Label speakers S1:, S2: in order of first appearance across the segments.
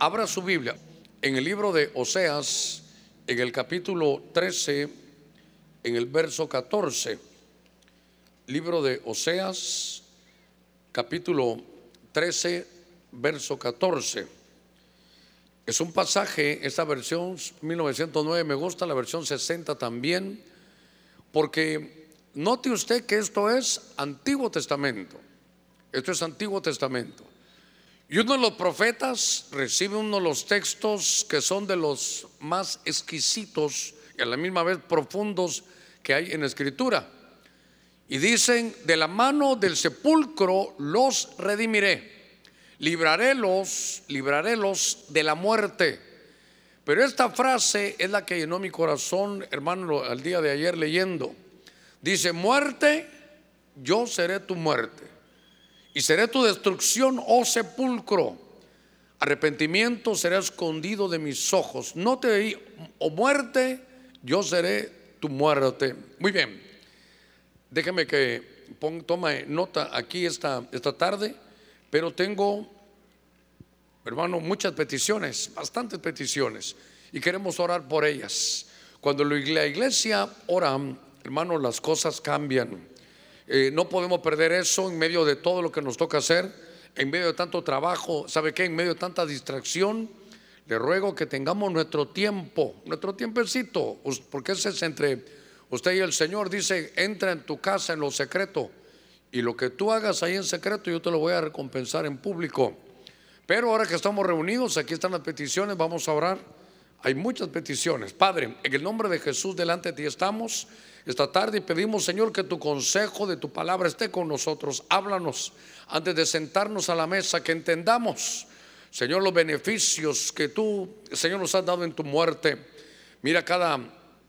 S1: abra su Biblia en el libro de Oseas, en el capítulo 13, en el verso 14. Libro de Oseas, capítulo 13, verso 14. Es un pasaje, esta versión 1909 me gusta, la versión 60 también, porque note usted que esto es Antiguo Testamento. Esto es Antiguo Testamento. Y uno de los profetas recibe uno de los textos que son de los más exquisitos y a la misma vez profundos que hay en la escritura. Y dicen, de la mano del sepulcro los redimiré, librarélos, librarélos de la muerte. Pero esta frase es la que llenó mi corazón, hermano, al día de ayer leyendo. Dice, muerte, yo seré tu muerte y seré tu destrucción, oh sepulcro. Arrepentimiento será escondido de mis ojos. No te o muerte, yo seré tu muerte. Muy bien. Déjame que ponga, tome nota aquí esta, esta tarde, pero tengo, hermano, muchas peticiones, bastantes peticiones, y queremos orar por ellas. Cuando la iglesia ora, hermano, las cosas cambian. Eh, no podemos perder eso en medio de todo lo que nos toca hacer, en medio de tanto trabajo, ¿sabe qué? En medio de tanta distracción, le ruego que tengamos nuestro tiempo, nuestro tiempecito, porque ese es entre usted y el Señor. Dice, entra en tu casa en lo secreto y lo que tú hagas ahí en secreto yo te lo voy a recompensar en público. Pero ahora que estamos reunidos, aquí están las peticiones, vamos a orar. Hay muchas peticiones. Padre, en el nombre de Jesús delante de ti estamos esta tarde pedimos, Señor, que tu consejo de tu palabra esté con nosotros. Háblanos antes de sentarnos a la mesa, que entendamos, Señor, los beneficios que tú, Señor, nos has dado en tu muerte. Mira cada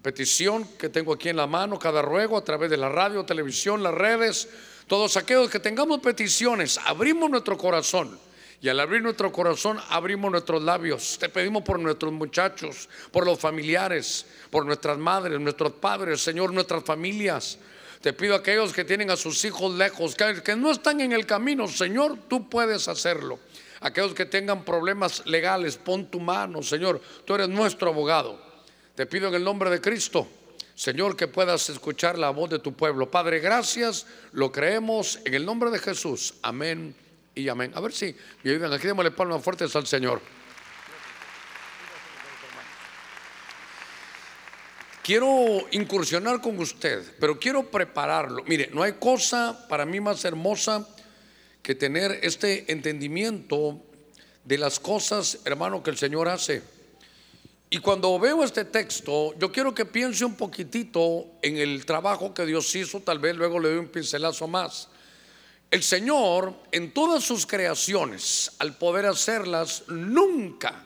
S1: petición que tengo aquí en la mano, cada ruego a través de la radio, televisión, las redes, todos aquellos que tengamos peticiones, abrimos nuestro corazón y al abrir nuestro corazón, abrimos nuestros labios. Te pedimos por nuestros muchachos, por los familiares, por nuestras madres, nuestros padres, Señor, nuestras familias. Te pido a aquellos que tienen a sus hijos lejos, que, no están en el camino, Señor, tú puedes hacerlo. Aquellos que tengan problemas legales, pon tu mano, Señor, tú eres nuestro abogado. Te pido en el nombre de Cristo, Señor, que puedas escuchar la voz de tu pueblo. Padre, gracias, lo creemos en el nombre de Jesús. Amén y amén. A ver si ayudan. Aquí démosle palmas fuertes al Señor. Quiero incursionar con usted, pero quiero prepararlo. Mire, no hay cosa para mí más hermosa que tener este entendimiento de las cosas, hermano, que el Señor hace. Y cuando veo este texto, yo quiero que piense un poquitito en el trabajo que Dios hizo, tal vez luego le doy un pincelazo más. El Señor en todas sus creaciones, al poder hacerlas, nunca,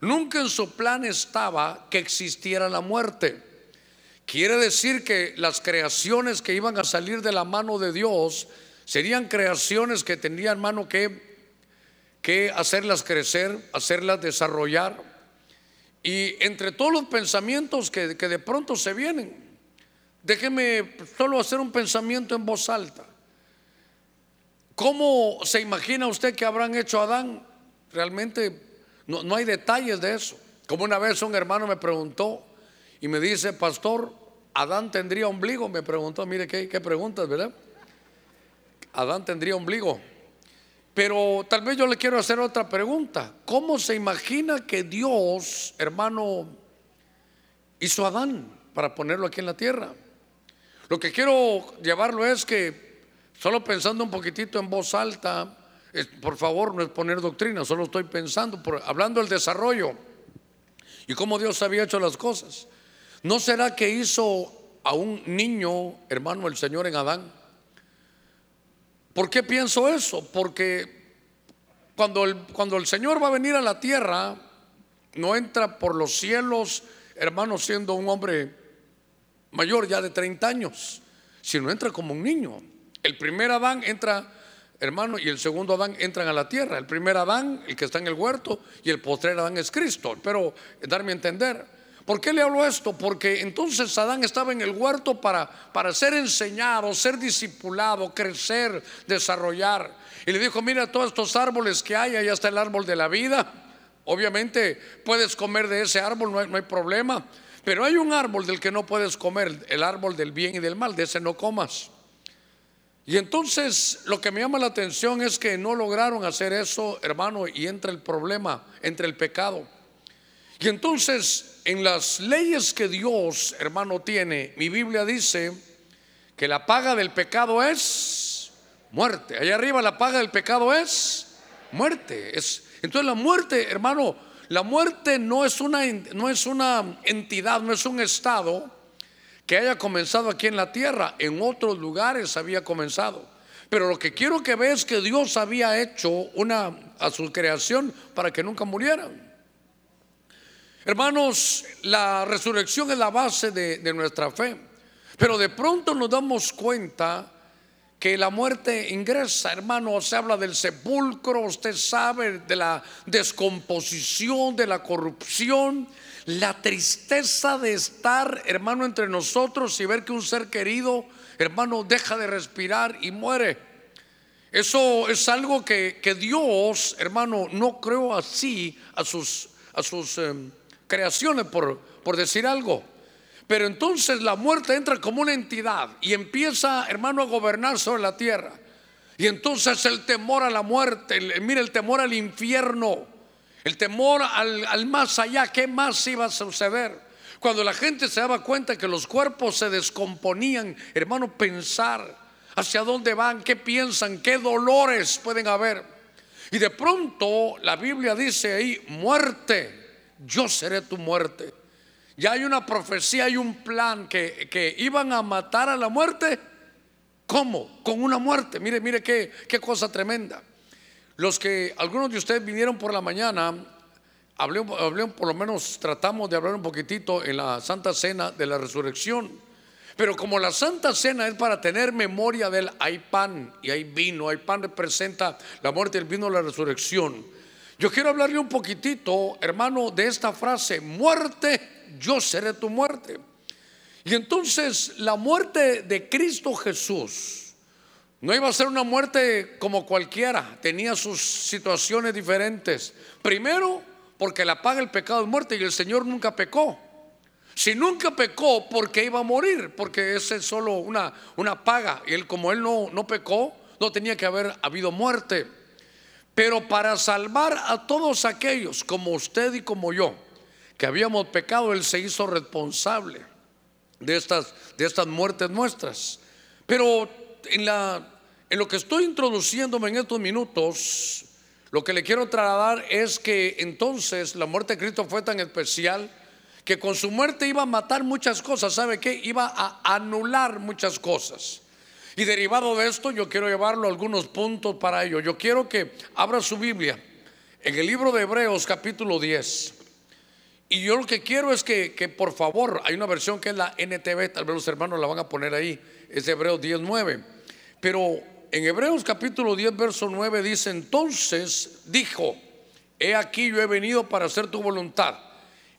S1: nunca en su plan estaba que existiera la muerte. Quiere decir que las creaciones que iban a salir de la mano de Dios serían creaciones que tendrían mano que, que hacerlas crecer, hacerlas desarrollar. Y entre todos los pensamientos que, que de pronto se vienen, déjeme solo hacer un pensamiento en voz alta. ¿Cómo se imagina usted que habrán hecho Adán? Realmente no, hay detalles de eso. Como una vez un hermano me preguntó y me dice, pastor, ¿Adán tendría ombligo? Me preguntó, mire qué, qué preguntas, ¿verdad? Adán tendría ombligo. Pero tal vez yo le quiero hacer otra pregunta. ¿Cómo se imagina que Dios, hermano, hizo Adán para ponerlo aquí en la tierra? Lo que quiero llevarlo es que Solo pensando un poquitito en voz alta, por favor, no es poner doctrina, solo estoy pensando, hablando del desarrollo y cómo Dios había hecho las cosas. ¿No será que hizo a un niño, hermano, el Señor en Adán? ¿Por qué pienso eso? Porque cuando el, cuando el Señor va a venir a la tierra, no entra por los cielos, hermano, siendo un hombre mayor ya de 30 años, sino entra como un niño. El primer Adán entra, hermano, y el segundo Adán entran a la tierra. El primer Adán, el que está en el huerto, y el postrer Adán es Cristo. Pero darme a entender. ¿Por qué le hablo esto? Porque entonces Adán estaba en el huerto para, para ser enseñado, ser discipulado, crecer, desarrollar. Y le dijo, mira todos estos árboles que hay, allá está el árbol de la vida. Obviamente puedes comer de ese árbol, no hay problema. Pero hay un árbol del que no puedes comer, el árbol del bien y del mal, de ese no comas. Y entonces lo que me llama la atención es que no lograron hacer eso, hermano, y entra el problema, entre el pecado. Y entonces en las leyes que Dios, hermano, tiene, mi Biblia dice que la paga del pecado es muerte. Allá arriba la paga del pecado es muerte. Es, entonces la muerte, hermano, la muerte no es, una, no es una entidad, no es un estado que haya comenzado aquí en la tierra, en otros lugares había comenzado. Pero lo que quiero que veas es que Dios había hecho una a su creación para que nunca murieran. Hermanos, la resurrección es la base de, de nuestra fe. Pero de pronto nos damos cuenta que la muerte ingresa, hermano, se habla del sepulcro, usted sabe de la descomposición, de la corrupción, la tristeza de estar, hermano, entre nosotros y ver que un ser querido, hermano, deja de respirar y muere. Eso es algo que, Dios, hermano, no creó así a sus, a sus em, creaciones, por, por decir algo. Pero entonces la muerte entra como una entidad y empieza, hermano, a gobernar sobre la tierra. Y entonces el temor a la muerte, mire el temor al infierno, el temor al, más allá, ¿qué más iba a suceder? Cuando la gente se daba cuenta que los cuerpos se descomponían, hermano, pensar hacia dónde van, qué piensan, qué dolores pueden haber. Y de pronto la Biblia dice ahí, muerte, yo seré tu muerte. Ya hay una profecía, hay un plan que, iban a matar a la muerte. ¿Cómo? Con una muerte. Mire, mire qué, qué cosa tremenda. Los que algunos de ustedes vinieron por la mañana, hablé, por lo menos tratamos de hablar un poquitito en la Santa Cena de la Resurrección. Pero como la Santa Cena es para tener memoria del hay pan y hay vino, hay pan representa la muerte, el vino, la resurrección. Yo quiero hablarle un poquitito, hermano, de esta frase, muerte yo seré tu muerte. Y entonces la muerte de Cristo Jesús no iba a ser una muerte como cualquiera, tenía sus situaciones diferentes. Primero, porque la paga el pecado de muerte y el Señor nunca pecó. Si nunca pecó, porque iba a morir? Porque ese es solo una, una paga. Y él, como él no, no pecó, no tenía que haber habido muerte. Pero para salvar a todos aquellos, como usted y como yo, que habíamos pecado, Él se hizo responsable de estas, de estas muertes nuestras. Pero en, la, en lo que estoy introduciéndome en estos minutos, lo que le quiero trasladar es que entonces la muerte de Cristo fue tan especial que con su muerte iba a matar muchas cosas. ¿Sabe qué? Iba a anular muchas cosas. Y derivado de esto, yo quiero llevarlo a algunos puntos para ello. Yo quiero que abra su Biblia en el libro de Hebreos capítulo 10. Y yo lo que quiero es que, por favor, hay una versión que es la NTV, tal vez los hermanos la van a poner ahí, es Hebreos 10.9. Pero en Hebreos capítulo 10, verso 9 dice, entonces dijo, he aquí yo he venido para hacer tu voluntad.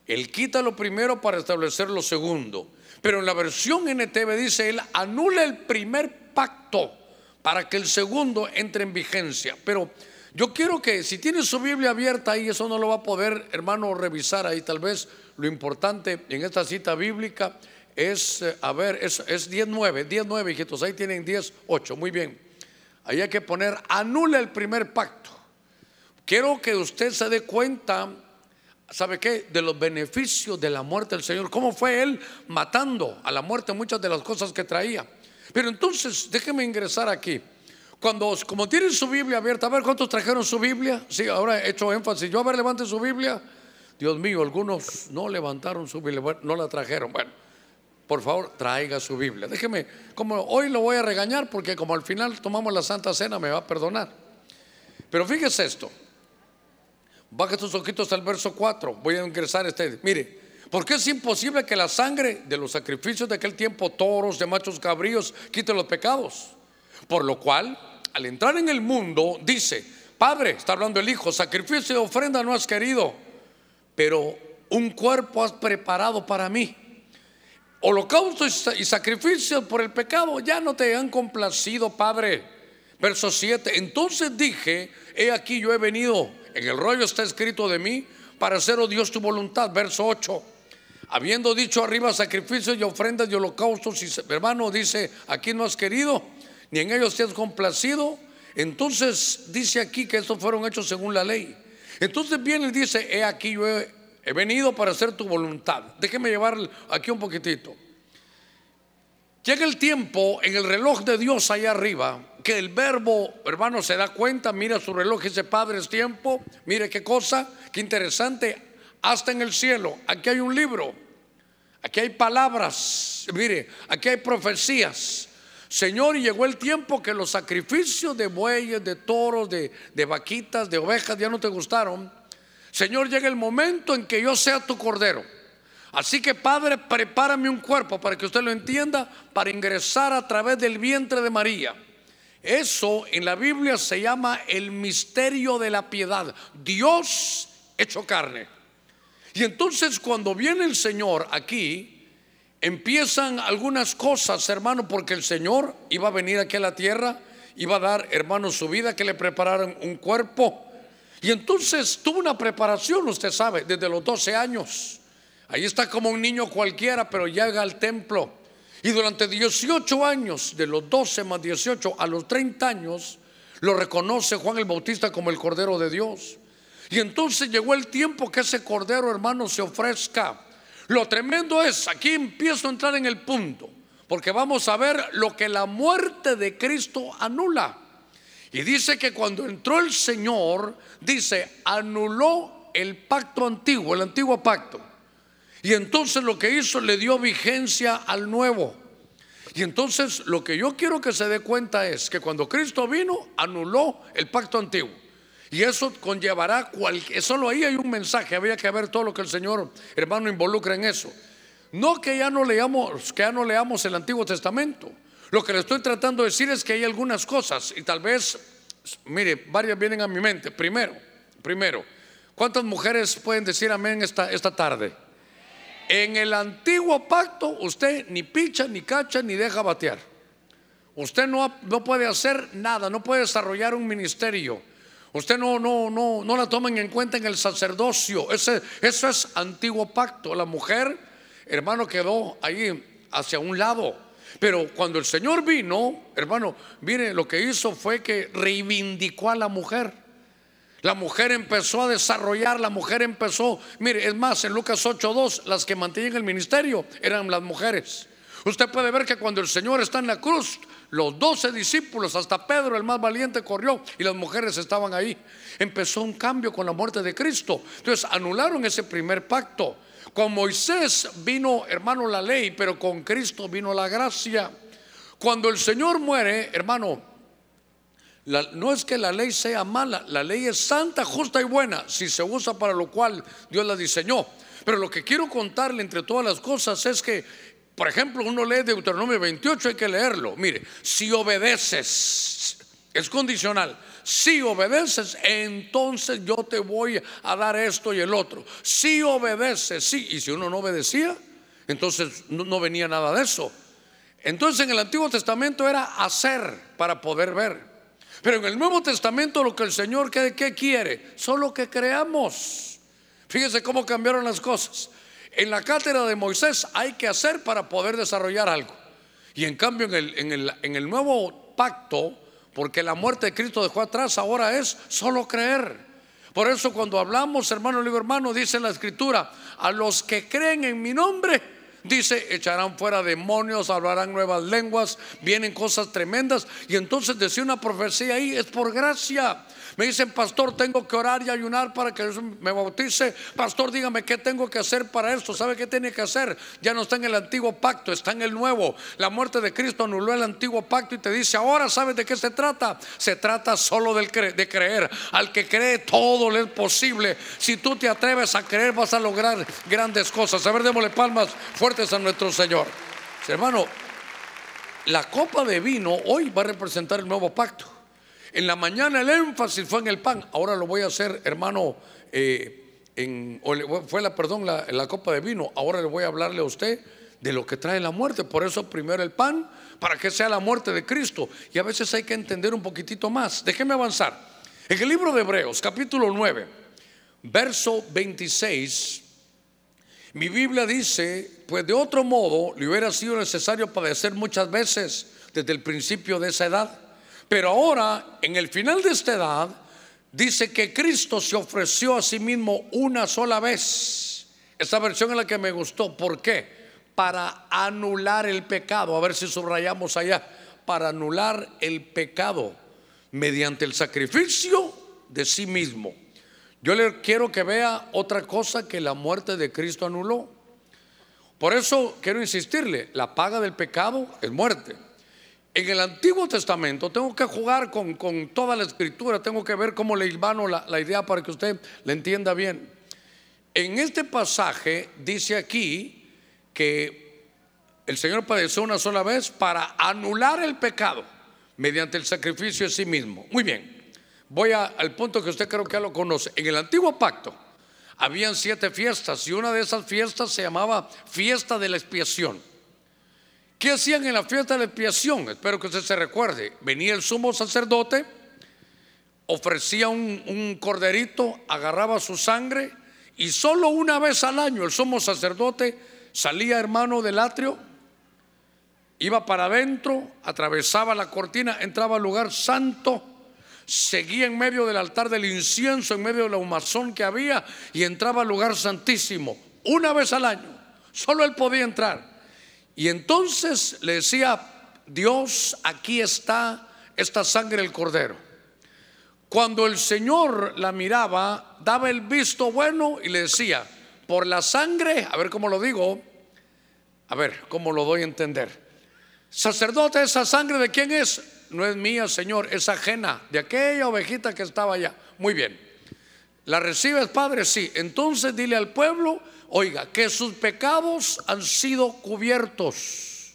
S1: Él quita lo primero para establecer lo segundo. Pero en la versión NTV dice, él anula el primer pacto para que el segundo entre en vigencia. Pero yo quiero que si tiene su Biblia abierta ahí, eso no lo va a poder, hermano, revisar ahí. Tal vez lo importante en esta cita bíblica es, eh, a ver, es, es 10.9, 10.9, hijitos, ahí tienen 10.8, muy bien. Ahí hay que poner, anula el primer pacto. Quiero que usted se dé cuenta, ¿sabe qué? De los beneficios de la muerte del Señor. ¿Cómo fue Él matando a la muerte muchas de las cosas que traía? Pero entonces, déjeme ingresar aquí. Cuando, como tienen su Biblia abierta, a ver cuántos trajeron su Biblia. Sí, ahora he hecho énfasis. Yo, a ver, levante su Biblia. Dios mío, algunos no levantaron su Biblia, no la trajeron. Bueno, por favor, traiga su Biblia. Déjeme, como hoy lo voy a regañar porque como al final tomamos la Santa Cena, me va a perdonar. Pero fíjese esto. Baja tus ojitos al verso 4. Voy a ingresar este. Mire, porque es imposible que la sangre de los sacrificios de aquel tiempo, toros, de machos cabríos, quite los pecados. Por lo cual, al entrar en el mundo, dice, Padre, está hablando el Hijo, sacrificio y ofrenda no has querido, pero un cuerpo has preparado para mí. Holocausto y sacrificio por el pecado ya no te han complacido, Padre. Verso 7, entonces dije, he aquí yo he venido, en el rollo está escrito de mí, para hacer, oh Dios, tu voluntad. Verso 8. Habiendo dicho arriba sacrificios y ofrendas y holocaustos, y hermano dice, aquí no has querido, ni en ellos te has complacido. Entonces dice aquí que estos fueron hechos según la ley. Entonces viene y dice, he aquí yo he, he venido para hacer tu voluntad. Déjeme llevar aquí un poquitito. Llega el tiempo en el reloj de Dios allá arriba que el verbo, hermano, se da cuenta, mira su reloj y dice, Padre, es tiempo, mire qué cosa, qué interesante, hasta en el cielo, aquí hay un libro, aquí hay palabras, mire, aquí hay profecías. Señor, y llegó el tiempo que los sacrificios de bueyes, de toros, de, de vaquitas, de ovejas ya no te gustaron. Señor, llega el momento en que yo sea tu cordero. Así que Padre, prepárame un cuerpo para que usted lo entienda, para ingresar a través del vientre de María. Eso en la Biblia se llama el misterio de la piedad. Dios hecho carne. Y entonces cuando viene el Señor aquí, empiezan algunas cosas, hermano, porque el Señor iba a venir aquí a la tierra, iba a dar, hermano, su vida, que le prepararan un cuerpo. Y entonces tuvo una preparación, usted sabe, desde los 12 años. Ahí está como un niño cualquiera, pero llega al templo. Y durante 18 años, de los 12 más 18 a los 30 años, lo reconoce Juan el Bautista como el Cordero de Dios. Y entonces llegó el tiempo que ese Cordero, hermano, se ofrezca. Lo tremendo es, aquí empiezo a entrar en el punto, porque vamos a ver lo que la muerte de Cristo anula. Y dice que cuando entró el Señor, dice, anuló el pacto antiguo, el antiguo pacto. Y entonces lo que hizo le dio vigencia al nuevo. Y entonces lo que yo quiero que se dé cuenta es que cuando Cristo vino, anuló el pacto antiguo. Y eso conllevará cualquier, solo ahí hay un mensaje, había que ver todo lo que el Señor hermano involucra en eso. No que ya no leamos, que ya no leamos el Antiguo Testamento. Lo que le estoy tratando de decir es que hay algunas cosas y tal vez, mire, varias vienen a mi mente. Primero, primero, ¿cuántas mujeres pueden decir amén esta, esta tarde? En el antiguo pacto usted ni picha, ni cacha, ni deja batear. Usted no, no puede hacer nada, no puede desarrollar un ministerio. Usted no, no, no, no la tomen en cuenta en el sacerdocio. Ese, eso es antiguo pacto. La mujer, hermano, quedó ahí hacia un lado. Pero cuando el Señor vino, hermano, mire, lo que hizo fue que reivindicó a la mujer. La mujer empezó a desarrollar, la mujer empezó, mire, es más, en Lucas 8.2, las que mantenían el ministerio eran las mujeres. Usted puede ver que cuando el Señor está en la cruz, los doce discípulos, hasta Pedro el más valiente, corrió y las mujeres estaban ahí. Empezó un cambio con la muerte de Cristo. Entonces anularon ese primer pacto. Con Moisés vino, hermano, la ley, pero con Cristo vino la gracia. Cuando el Señor muere, hermano, no es que la ley sea mala, la ley es santa, justa y buena, si se usa para lo cual Dios la diseñó. Pero lo que quiero contarle entre todas las cosas es que, por ejemplo, uno lee Deuteronomio 28, hay que leerlo. Mire, si obedeces, es condicional. Si obedeces, entonces yo te voy a dar esto y el otro. Si obedeces, sí. Y si uno no obedecía, entonces no, venía nada de eso. Entonces en el Antiguo Testamento era hacer para poder ver. Pero en el Nuevo Testamento lo que el Señor ¿qué, quiere? Solo que creamos. Fíjese cómo cambiaron las cosas. En la cátedra de Moisés hay que hacer para poder desarrollar algo. Y en cambio en el, en el, en el nuevo pacto, porque la muerte de Cristo dejó atrás, ahora es solo creer. Por eso cuando hablamos, hermano, digo hermano, dice la escritura, a los que creen en mi nombre, Dice, echarán fuera demonios, hablarán nuevas lenguas, vienen cosas tremendas. Y entonces decía una profecía ahí, es por gracia. Me dicen, pastor, tengo que orar y ayunar para que me bautice. Pastor, dígame qué tengo que hacer para esto. ¿Sabe qué tiene que hacer? Ya no está en el antiguo pacto, está en el nuevo. La muerte de Cristo anuló el antiguo pacto y te dice, ahora sabes de qué se trata. Se trata solo de creer. Al que cree todo le es posible. Si tú te atreves a creer, vas a lograr grandes cosas. A ver, démosle palmas fuertes a nuestro Señor. Hermano, la copa de vino hoy va a representar el nuevo pacto. En la mañana el énfasis fue en el pan. Ahora lo voy a hacer, hermano, eh, en, fue la, perdón, la, la copa de vino. Ahora le voy a hablarle a usted de lo que trae la muerte. Por eso primero el pan, para que sea la muerte de Cristo. Y a veces hay que entender un poquitito más. Déjeme avanzar. En el libro de Hebreos, capítulo 9, verso 26, mi Biblia dice, pues de otro modo le hubiera sido necesario padecer muchas veces desde el principio de esa edad. Pero ahora, en el final de esta edad, dice que Cristo se ofreció a sí mismo una sola vez. Esta versión es la que me gustó. ¿Por qué? Para anular el pecado. A ver si subrayamos allá. Para anular el pecado mediante el sacrificio de sí mismo. Yo le quiero que vea otra cosa que la muerte de Cristo anuló. Por eso quiero insistirle, la paga del pecado es muerte. En el Antiguo Testamento tengo que jugar con, toda la escritura, tengo que ver cómo le hilvano la, la idea para que usted le entienda bien. En este pasaje dice aquí que el Señor padeció una sola vez para anular el pecado mediante el sacrificio de sí mismo. Muy bien. Voy al punto que usted creo que ya lo conoce. En el antiguo pacto habían siete fiestas y una de esas fiestas se llamaba fiesta de la expiación. ¿Qué hacían en la fiesta de la expiación? Espero que usted se recuerde. Venía el sumo sacerdote, ofrecía un, corderito, agarraba su sangre y solo una vez al año el sumo sacerdote salía hermano del atrio, iba para adentro, atravesaba la cortina, entraba al lugar santo seguía en medio del altar del incienso, en medio de la humazón que había y entraba al lugar santísimo una vez al año. Solo él podía entrar. Y entonces le decía, Dios, aquí está esta sangre del cordero. Cuando el Señor la miraba, daba el visto bueno y le decía, por la sangre, a ver cómo lo digo, a ver cómo lo doy a entender. Sacerdote, esa sangre de quién es? no es mía, Señor, es ajena de aquella ovejita que estaba allá. Muy bien. ¿La recibes, Padre? Sí. Entonces dile al pueblo, oiga, que sus pecados han sido cubiertos.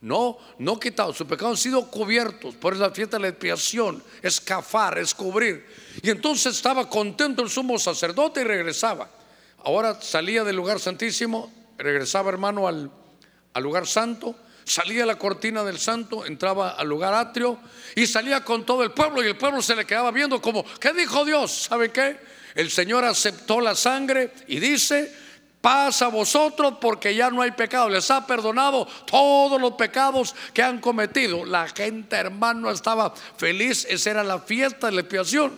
S1: No, no quitados, sus pecados han sido cubiertos. Por esa fiesta de la expiación, escafar, es cubrir. Y entonces estaba contento el sumo sacerdote y regresaba. Ahora salía del lugar santísimo, regresaba hermano al, al lugar santo salía la cortina del santo, entraba al lugar atrio y salía con todo el pueblo y el pueblo se le quedaba viendo como, ¿qué dijo Dios? ¿Sabe qué? El Señor aceptó la sangre y dice, pasa a vosotros porque ya no hay pecado, les ha perdonado todos los pecados que han cometido. La gente, hermano, estaba feliz, esa era la fiesta de la expiación.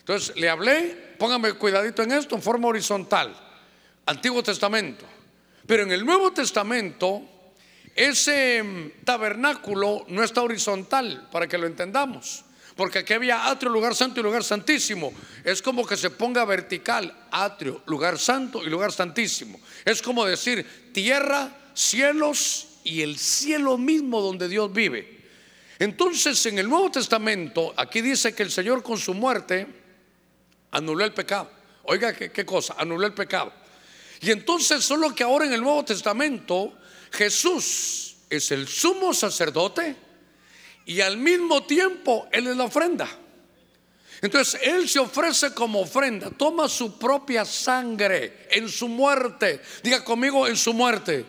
S1: Entonces le hablé, póngame cuidadito en esto, en forma horizontal, Antiguo Testamento. Pero en el Nuevo Testamento ese mm, tabernáculo no está horizontal, para que lo entendamos. Porque aquí había atrio, lugar santo y lugar santísimo. Es como que se ponga vertical, atrio, lugar santo y lugar santísimo. Es como decir tierra, cielos y el cielo mismo donde Dios vive. Entonces en el Nuevo Testamento, aquí dice que el Señor con su muerte anuló el pecado. Oiga, ¿qué, qué cosa? Anuló el pecado. Y entonces solo que ahora en el Nuevo Testamento Jesús es el sumo sacerdote y al mismo tiempo Él es la ofrenda. Entonces Él se ofrece como ofrenda, toma su propia sangre en su muerte. Diga conmigo en su muerte.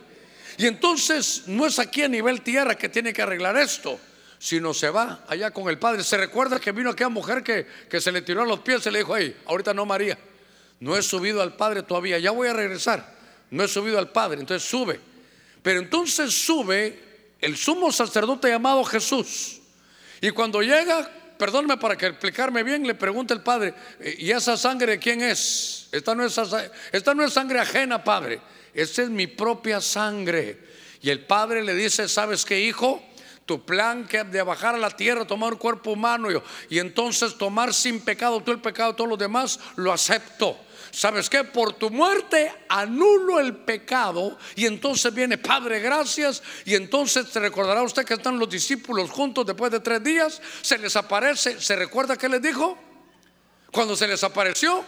S1: Y entonces no es aquí a nivel tierra que tiene que arreglar esto, sino se va allá con el Padre. Se recuerda que vino aquella mujer que, se le tiró a los pies y le dijo, hey, ahorita no María, no he subido al Padre todavía, ya voy a regresar, no he subido al Padre, entonces sube. Pero entonces sube el sumo sacerdote llamado Jesús. Y cuando llega, perdóneme para que explicarme bien, le pregunta el padre, eh, ¿y esa sangre de quién es? Esta no es, esta no es sangre ajena, padre. Esta es mi propia sangre. Y el padre le dice, ¿sabes qué, hijo? Tu plan que de bajar a la tierra, tomar un cuerpo humano y, y entonces tomar sin pecado tú el pecado de todos los demás, lo acepto. ¿Sabes qué? Por tu muerte anulo el pecado y entonces viene Padre, gracias. Y entonces te recordará usted que están los discípulos juntos después de tres días, se les aparece, ¿se recuerda qué les dijo? Cuando se les apareció,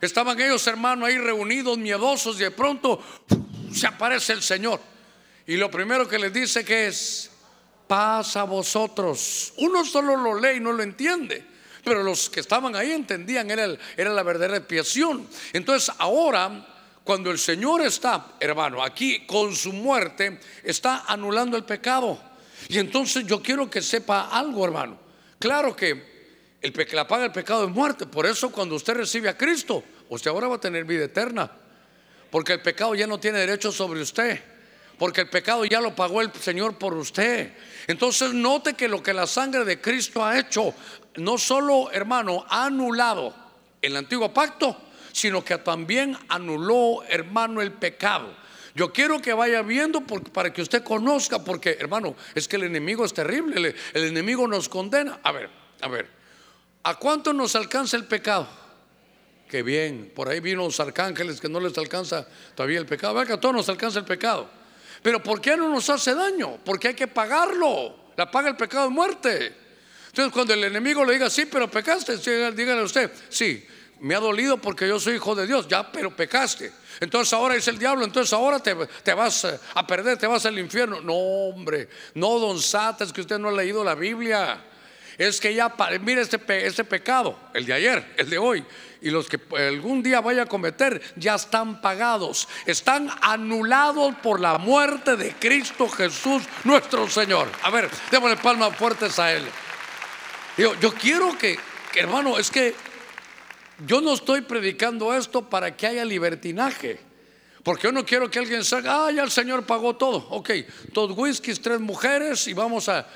S1: estaban ellos hermanos ahí reunidos, miedosos y de pronto se aparece el Señor. Y lo primero que les dice que es, paz a vosotros. Uno solo lo lee y no lo entiende. Pero los que estaban ahí entendían, era, era la verdadera expiación. Entonces ahora, cuando el Señor está, hermano, aquí con su muerte, está anulando el pecado. Y entonces yo quiero que sepa algo, hermano. Claro que el, la paga del pecado es muerte. Por eso cuando usted recibe a Cristo, usted ahora va a tener vida eterna. Porque el pecado ya no tiene derecho sobre usted. Porque el pecado ya lo pagó el Señor por usted. Entonces note que lo que la sangre de Cristo ha hecho, no solo, hermano, ha anulado el antiguo pacto, sino que también anuló, hermano, el pecado. Yo quiero que vaya viendo para que usted conozca, porque hermano, es que el enemigo es terrible, el, enemigo nos condena. A ver, a ver, ¿a cuánto nos alcanza el pecado? Qué bien, por ahí vino los arcángeles que no les alcanza todavía el pecado. Que a todos nos alcanza el pecado. Pero ¿por qué no nos hace daño? Porque hay que pagarlo. La paga el pecado de muerte. Entonces cuando el enemigo le diga, sí, pero pecaste, dígale a usted, sí, me ha dolido porque yo soy hijo de Dios, ya, pero pecaste. Entonces ahora es el diablo, entonces ahora te, vas eh, a perder, te vas al infierno. No, hombre, no, don Sata, es que usted no ha leído la Biblia. Es que ya, mire este, este pecado, el de ayer, el de hoy, y los que algún día vaya a cometer, ya están pagados, están anulados por la muerte de Cristo Jesús, nuestro Señor. A ver, démosle palmas fuertes a Él. Yo, yo quiero que, hermano, es que yo no estoy predicando esto para que haya libertinaje. Porque yo no quiero que alguien salga, ah, ya el Señor pagó todo. Ok, dos whiskies, tres mujeres y vamos a.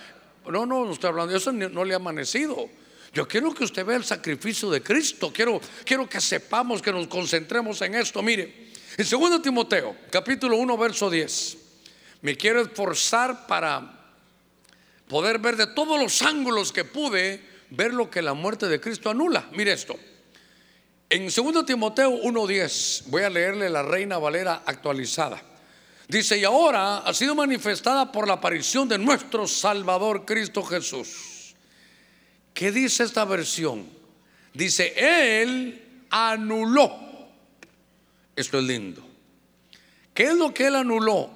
S1: No, no, no estoy hablando, eso no le ha amanecido. Yo quiero que usted vea el sacrificio de Cristo. Quiero, quiero que sepamos, que nos concentremos en esto. Mire, en 2 Timoteo, capítulo 1, verso 10, me quiero esforzar para poder ver de todos los ángulos que pude, ver lo que la muerte de Cristo anula. Mire esto. En 2 Timoteo 1:10, voy a leerle la Reina Valera actualizada. Dice, y ahora ha sido manifestada por la aparición de nuestro Salvador Cristo Jesús. ¿Qué dice esta versión? Dice, Él anuló. Esto es lindo. ¿Qué es lo que Él anuló?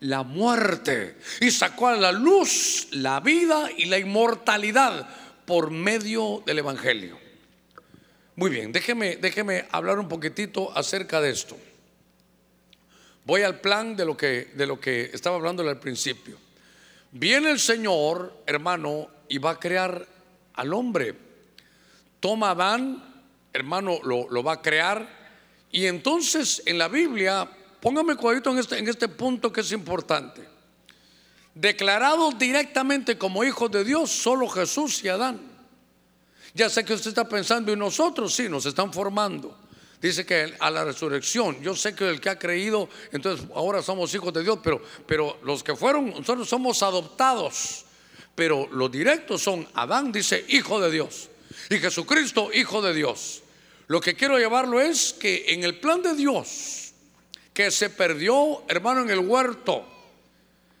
S1: La muerte. Y sacó a la luz la vida y la inmortalidad por medio del Evangelio. Muy bien, déjeme, déjeme hablar un poquitito acerca de esto. Voy al plan de lo que, de lo que estaba hablando al principio. Viene el Señor, hermano, y va a crear al hombre. Toma a Adán, hermano, lo, va a crear. Y entonces en la Biblia, póngame cuadrito en este, en este punto que es importante. Declarados directamente como hijos de Dios, solo Jesús y Adán. Ya sé que usted está pensando, y nosotros sí, nos están formando. Dice que a la resurrección, yo sé que el que ha creído, entonces ahora somos hijos de Dios, pero, pero los que fueron, nosotros somos adoptados. Pero los directos son Adán, dice, hijo de Dios, y Jesucristo, hijo de Dios. Lo que quiero llevarlo es que en el plan de Dios, que se perdió, hermano, en el huerto,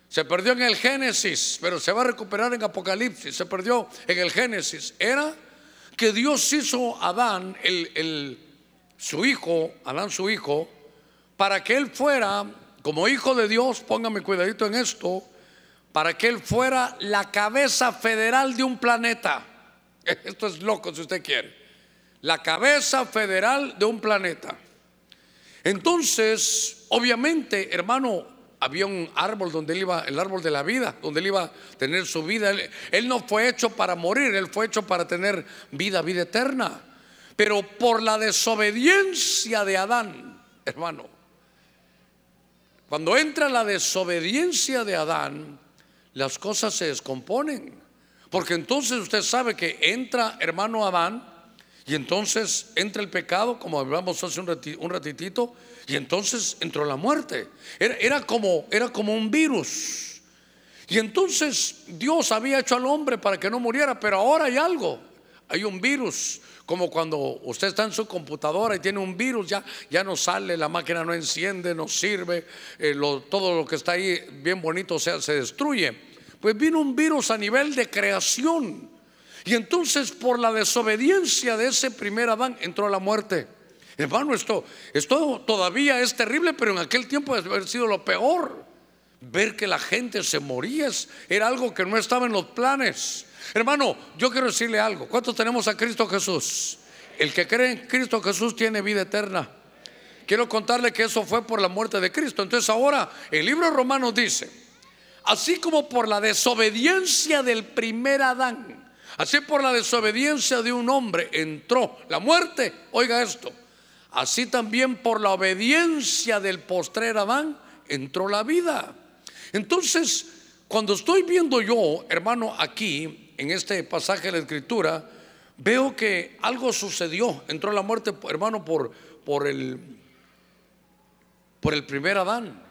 S1: se perdió en el Génesis, pero se va a recuperar en Apocalipsis, se perdió en el Génesis, era que Dios hizo a Adán, el, su hijo, Adán su hijo, para que él fuera, como hijo de Dios, póngame cuidadito en esto, para que él fuera la cabeza federal de un planeta. Esto es loco si usted quiere. La cabeza federal de un planeta. Entonces, obviamente, hermano, había un árbol donde él iba, el árbol de la vida, donde él iba a tener su vida. Él, no fue hecho para morir, él fue hecho para tener vida, vida eterna. Pero por la desobediencia de Adán, hermano, cuando entra la desobediencia de Adán, las cosas se descomponen. Porque entonces usted sabe que entra, hermano Adán, y entonces entra el pecado, como hablamos hace un ratitito, y entonces entró la muerte. Era, como, era como un virus. Y entonces Dios había hecho al hombre para que no muriera, pero ahora hay algo. Hay un virus, como cuando usted está en su computadora y tiene un virus, ya, ya no sale, la máquina no enciende, no sirve, eh, todo lo que está ahí bien bonito se, se destruye. Pues vino un virus a nivel de creación. Y entonces por la desobediencia de ese primer Adán entró la muerte. Hermano, esto, esto todavía es terrible, pero en aquel tiempo debe haber sido lo peor. Ver que la gente se moría era algo que no estaba en los planes. Hermano, yo quiero decirle algo. ¿Cuántos tenemos a Cristo Jesús? El que cree en Cristo Jesús tiene vida eterna. Quiero contarle que eso fue por la muerte de Cristo. Entonces ahora el libro de Romanos dice, así como por la desobediencia del primer Adán, así por la desobediencia de un hombre entró la muerte, oiga esto, así también por la obediencia del postrer Adán entró la vida. Entonces, cuando estoy viendo yo, hermano, aquí, en este pasaje de la Escritura, veo que algo sucedió. Entró la muerte, hermano, por, el, primer Adán.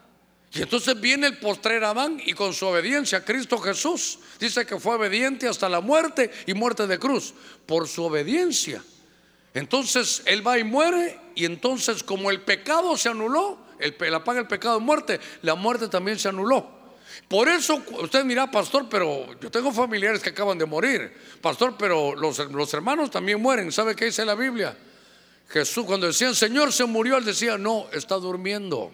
S1: Y entonces viene el postrer Adán y con su obediencia, Cristo Jesús dice que fue obediente hasta la muerte y muerte de cruz, por su obediencia. Entonces Él va y muere y entonces como el pecado se anuló, la paga el pecado de muerte, la muerte también se anuló. Por eso usted mira, pastor, pero yo tengo familiares que acaban de morir. Pastor, pero los, los hermanos también mueren. ¿Sabe qué dice la Biblia? Jesús cuando decían, Señor se murió, él decía, no, está durmiendo.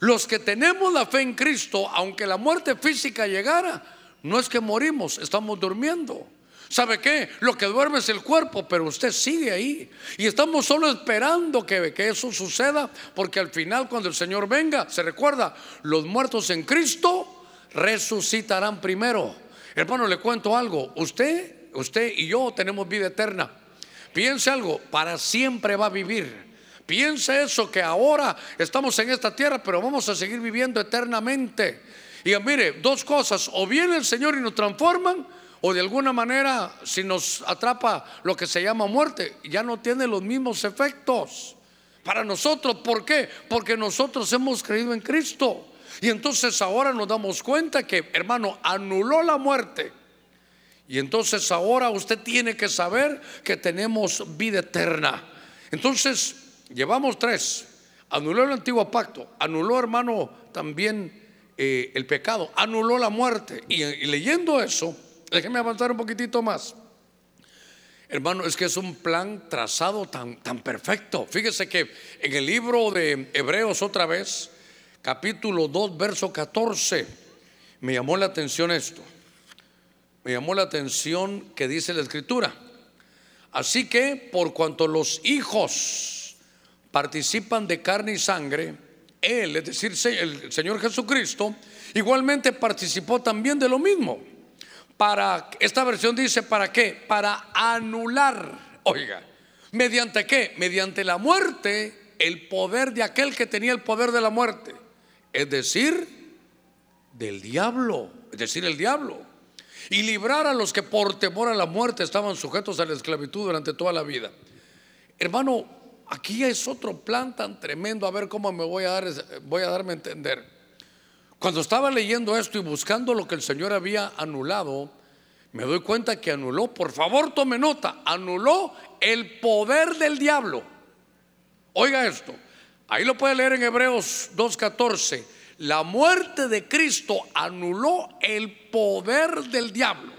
S1: Los que tenemos la fe en Cristo, aunque la muerte física llegara, no es que morimos, estamos durmiendo. ¿Sabe qué? Lo que duerme es el cuerpo, pero usted sigue ahí. Y estamos solo esperando que, que, eso suceda, porque al final cuando el Señor venga, se recuerda, los muertos en Cristo resucitarán primero. Hermano, le cuento algo. Usted, usted y yo tenemos vida eterna. Piense algo, para siempre va a vivir. Piense eso, que ahora estamos en esta tierra, pero vamos a seguir viviendo eternamente. Y mire, dos cosas, o viene el Señor y nos transforman, o de alguna manera, si nos atrapa lo que se llama muerte, ya no tiene los mismos efectos para nosotros. ¿Por qué? Porque nosotros hemos creído en Cristo. Y entonces ahora nos damos cuenta que, hermano, anuló la muerte. Y entonces ahora usted tiene que saber que tenemos vida eterna. Entonces, Llevamos tres. Anuló el antiguo pacto, anuló hermano también eh, el pecado, anuló la muerte. Y, leyendo eso, déjeme avanzar un poquitito más. Hermano, es que es un plan trazado tan, tan perfecto. Fíjese que en el libro de Hebreos otra vez, capítulo 2, verso 14, me llamó la atención esto. Me llamó la atención que dice la escritura. Así que por cuanto los hijos participan de carne y sangre, Él, es decir, el Señor Jesucristo, igualmente participó también de lo mismo. Para, esta versión dice, ¿para qué? Para anular, oiga, ¿mediante qué? Mediante la muerte, el poder de aquel que tenía el poder de la muerte, es decir, del diablo, es decir, el diablo, y librar a los que por temor a la muerte estaban sujetos a la esclavitud durante toda la vida. Hermano, Aquí es otro plan tan tremendo, a ver cómo me voy a dar, voy a darme a entender. Cuando estaba leyendo esto y buscando lo que el Señor había anulado, me doy cuenta que anuló, por favor tome nota, anuló el poder del diablo. Oiga esto, ahí lo puede leer en Hebreos 2.14. La muerte de Cristo anuló el poder del diablo.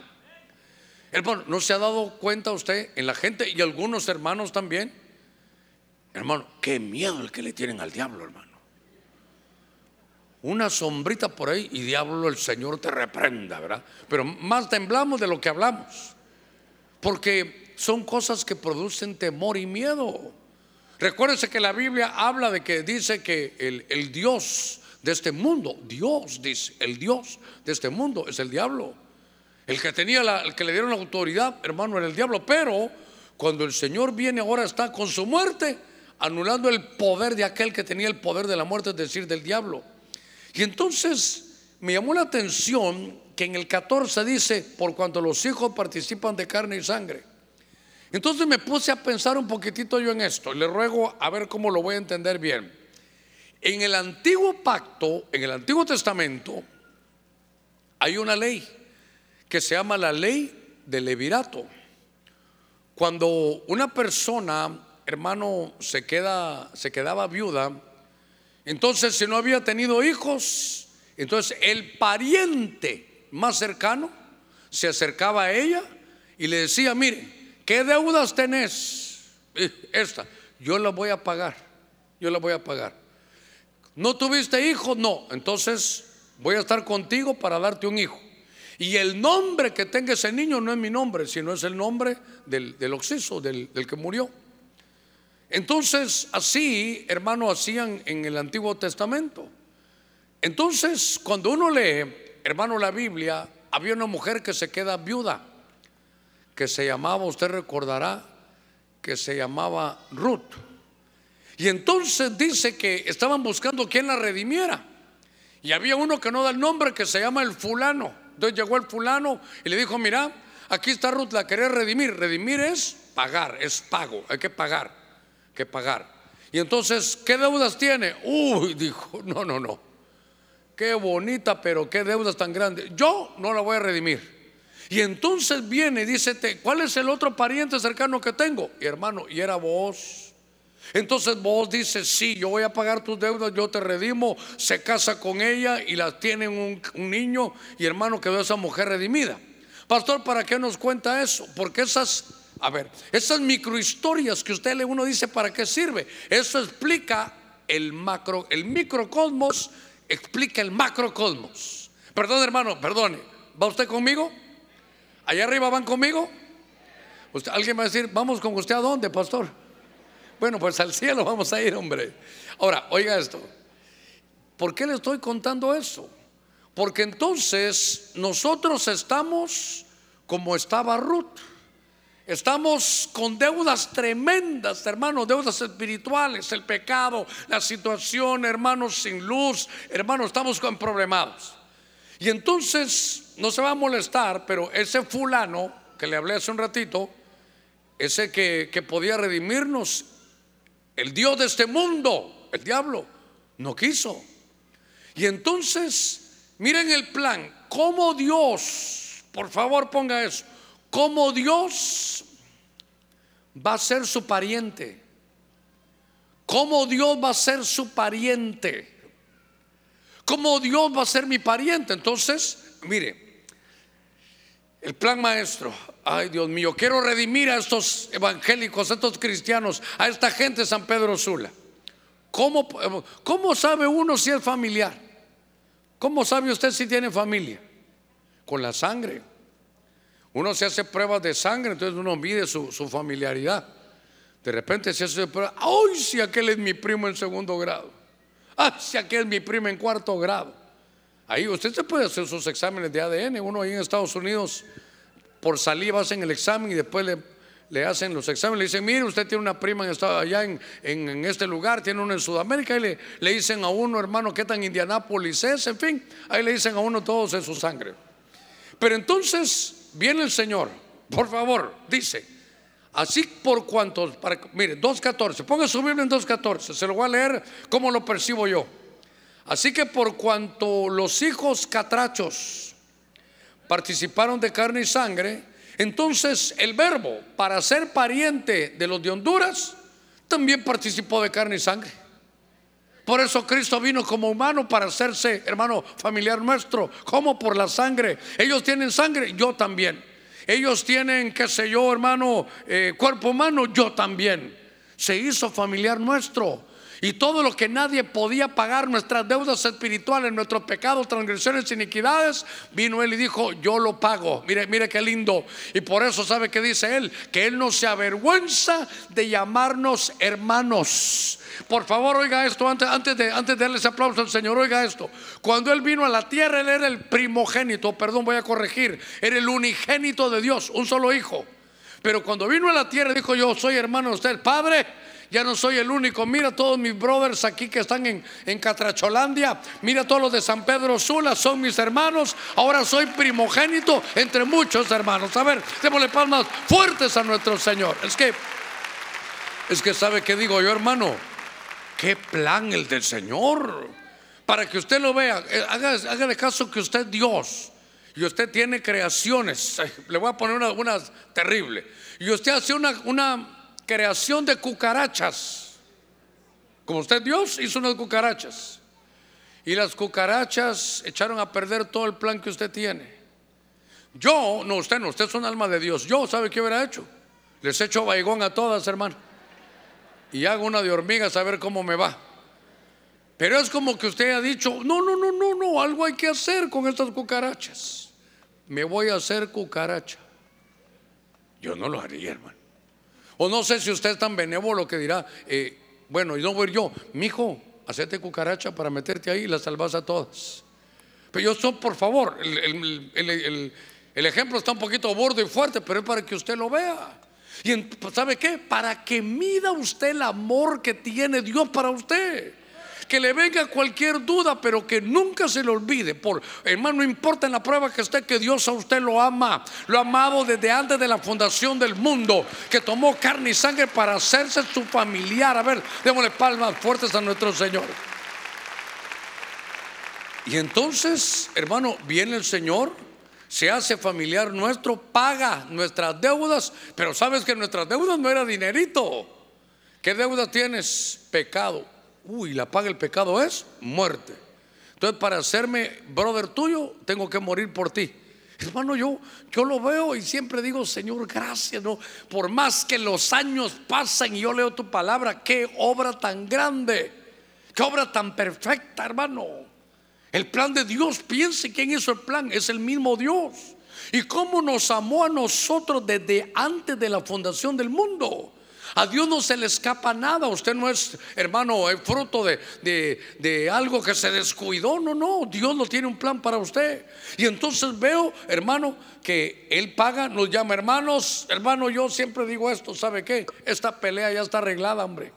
S1: Hermano, ¿no se ha dado cuenta usted en la gente y algunos hermanos también? Hermano, qué miedo el que le tienen al diablo, hermano. Una sombrita por ahí y diablo el Señor te reprenda, ¿verdad? Pero más temblamos de lo que hablamos. Porque son cosas que producen temor y miedo. Recuérdense que la Biblia habla de que dice que el, el Dios de este mundo, Dios dice, el Dios de este mundo es el diablo. El que tenía la, el que le dieron la autoridad, hermano, era el diablo. Pero cuando el Señor viene ahora está con su muerte, anulando el poder de aquel que tenía el poder de la muerte, es decir, del diablo. Y entonces me llamó la atención que en el 14 dice, por cuanto los hijos participan de carne y sangre. Entonces me puse a pensar un poquitito yo en esto, le ruego a ver cómo lo voy a entender bien. En el antiguo pacto, en el antiguo testamento, hay una ley que se llama la ley del levirato. Cuando una persona hermano se, queda, se quedaba viuda, entonces si no había tenido hijos, entonces el pariente más cercano se acercaba a ella y le decía, mire, ¿qué deudas tenés? Esta, yo la voy a pagar, yo la voy a pagar. ¿No tuviste hijos? No, entonces voy a estar contigo para darte un hijo. Y el nombre que tenga ese niño no es mi nombre, sino es el nombre del, del del, del que murió. Entonces, así, hermano, hacían en el Antiguo Testamento. Entonces, cuando uno lee, hermano, la Biblia, había una mujer que se queda viuda, que se llamaba, usted recordará, que se llamaba Ruth. Y entonces dice que estaban buscando quien la redimiera. Y había uno que no da el nombre que se llama el fulano. Entonces llegó el fulano y le dijo, mira, aquí está Ruth, la querés redimir. Redimir es pagar, es pago, hay que pagar, que pagar. Y entonces, ¿qué deudas tiene? Uy, dijo, no, no, no. Qué bonita, pero qué deudas tan grandes. Yo no la voy a redimir. Y entonces viene y dice, ¿cuál es el otro pariente cercano que tengo? Y hermano, y era vos. Entonces vos dices, sí, yo voy a pagar tus deudas, yo te redimo, se casa con ella y la tienen un, un niño y hermano quedó esa mujer redimida. Pastor, ¿para qué nos cuenta eso? Porque esas, a ver, esas microhistorias que usted lee, uno dice, ¿para qué sirve? Eso explica el macro, el microcosmos, explica el macrocosmos. Perdón, hermano, perdone. ¿Va usted conmigo? ¿Allá arriba van conmigo? Usted, alguien va a decir, vamos con usted a dónde, pastor? Bueno, pues al cielo vamos a ir, hombre. Ahora, oiga esto. ¿Por qué le estoy contando eso? Porque entonces nosotros estamos como estaba Ruth. Estamos con deudas tremendas, hermanos, deudas espirituales, el pecado, la situación, hermanos, sin luz, hermanos, estamos con problemados. Y entonces no se va a molestar, pero ese fulano que le hablé hace un ratito, ese que, que podía redimirnos, el Dios de este mundo, el diablo, no quiso. Y entonces, miren el plan, cómo Dios, por favor ponga eso, cómo Dios va a ser su pariente. Cómo Dios va a ser su pariente. Cómo Dios va a ser mi pariente. Entonces, mire, el plan maestro, ay Dios mío, quiero redimir a estos evangélicos, a estos cristianos, a esta gente de San Pedro Sula. ¿Cómo, ¿Cómo sabe uno si es familiar? ¿Cómo sabe usted si tiene familia? Con la sangre. Uno se hace pruebas de sangre, entonces uno mide su, familiaridad. De repente se hace prueba, ¡ay, si aquel es mi primo en segundo grado! ¡ay, si aquel es mi primo en cuarto grado! Ahí usted se puede hacer sus exámenes de ADN. Uno ahí en Estados Unidos, por saliva hacen el examen y después le, hacen los exámenes. Le dicen, mire, usted tiene una prima en allá en, este lugar, tiene una en Sudamérica. Y le, le dicen a uno, hermano, qué tan Indianápolis es. En fin, ahí le dicen a uno todos en su sangre. Pero entonces viene el Señor, por favor, dice, así por cuanto, para, mire, 2.14, ponga su Biblia en 2.14, se lo voy a leer como lo percibo yo. Así que por cuanto los hijos catrachos participaron de carne y sangre, entonces el verbo para ser pariente de los de Honduras también participó de carne y sangre. Por eso Cristo vino como humano para hacerse hermano familiar nuestro, como por la sangre. Ellos tienen sangre, yo también. Ellos tienen, qué sé yo, hermano, eh, cuerpo humano, yo también. Se hizo familiar nuestro. Y todo lo que nadie podía pagar, nuestras deudas espirituales, nuestros pecados, transgresiones, iniquidades, vino Él y dijo, yo lo pago. Mire, mire qué lindo. Y por eso sabe que dice Él, que Él no se avergüenza de llamarnos hermanos. Por favor, oiga esto, antes, antes, de, antes de darle ese aplauso al Señor, oiga esto. Cuando Él vino a la tierra, Él era el primogénito, perdón, voy a corregir, era el unigénito de Dios, un solo hijo. Pero cuando vino a la tierra, dijo yo, soy hermano de usted, Padre ya no soy el único. Mira todos mis brothers aquí que están en, en Catracholandia. Mira todos los de San Pedro Sula, son mis hermanos. Ahora soy primogénito entre muchos hermanos. A ver, démosle palmas fuertes a nuestro Señor. Es que, es que sabe que digo yo, hermano, qué plan el del Señor. Para que usted lo vea, eh, haga, de caso que usted Dios y usted tiene creaciones. Le voy a poner una, una terrible. Y usted hace una, creación de cucarachas. Como usted Dios hizo unas cucarachas. Y las cucarachas echaron a perder todo el plan que usted tiene. Yo, no, usted no, usted es un alma de Dios. Yo, ¿sabe qué hubiera hecho? Les echo baigón a todas, hermano. Y hago una de hormigas a ver cómo me va. Pero es como que usted ha dicho, no, no, no, no, no, algo hay que hacer con estas cucarachas. Me voy a hacer cucaracha. Yo no lo haría, hermano. O no sé si usted es tan benévolo que dirá, eh, bueno, y no voy yo, mi hijo, hacete cucaracha para meterte ahí y las salvas a todas. Pero yo soy, por favor, el, ejemplo está un poquito bordo y fuerte, pero es para que usted lo vea. Y ¿sabe qué? Para que mida usted el amor que tiene Dios para usted que le venga cualquier duda, pero que nunca se le olvide. Por hermano, no importa en la prueba que esté, que Dios a usted lo ama. Lo ha amado desde antes de la fundación del mundo, que tomó carne y sangre para hacerse su familiar. A ver, démosle palmas fuertes a nuestro Señor. Y entonces, hermano, viene el Señor, se hace familiar nuestro, paga nuestras deudas, pero sabes que nuestras deudas no era dinerito. ¿Qué deuda tienes? Pecado. Uy, la paga el pecado es muerte. Entonces, para hacerme brother tuyo, tengo que morir por ti. Hermano, yo, yo lo veo y siempre digo, Señor, gracias, ¿no? Por más que los años pasan y yo leo tu palabra, qué obra tan grande, qué obra tan perfecta, hermano. El plan de Dios, piense quién hizo el plan, es el mismo Dios. Y cómo nos amó a nosotros desde antes de la fundación del mundo. A Dios no se le escapa nada. Usted no es, hermano, el fruto de, de, algo que se descuidó. No, no. Dios no tiene un plan para usted. Y entonces veo, hermano, que Él paga, nos llama hermanos. Hermano, yo siempre digo esto. ¿Sabe qué? Esta pelea ya está arreglada, hombre.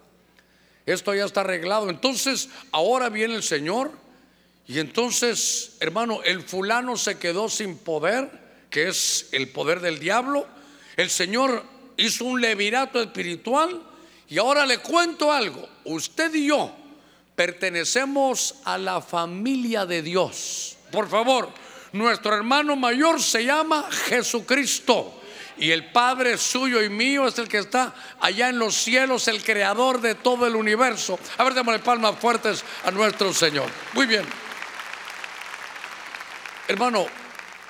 S1: Esto ya está arreglado. Entonces, ahora viene el Señor. Y entonces, hermano, el fulano se quedó sin poder, que es el poder del diablo. El Señor hizo un levirato espiritual y ahora le cuento algo. Usted y yo pertenecemos a la familia de Dios. Por favor, nuestro hermano mayor se llama Jesucristo. Y el Padre suyo y mío es el que está allá en los cielos, el creador de todo el universo. A ver, démosle palmas fuertes a nuestro Señor. Muy bien. Hermano,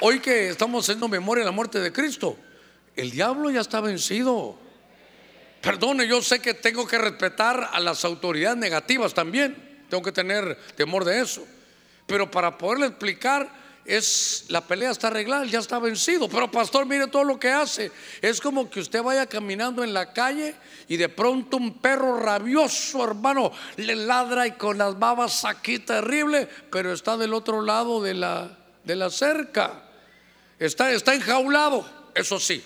S1: hoy que estamos haciendo memoria de la muerte de Cristo, el diablo ya está vencido. Perdone, yo sé que tengo que respetar a las autoridades negativas también. Tengo que tener temor de eso. Pero para poderle explicar, es la pelea está arreglada, ya está vencido. Pero pastor, mire todo lo que hace. Es como que usted vaya caminando en la calle y de pronto un perro rabioso, hermano, le ladra y con las babas aquí terrible, pero está del otro lado de la, de la cerca. Está, está enjaulado, eso sí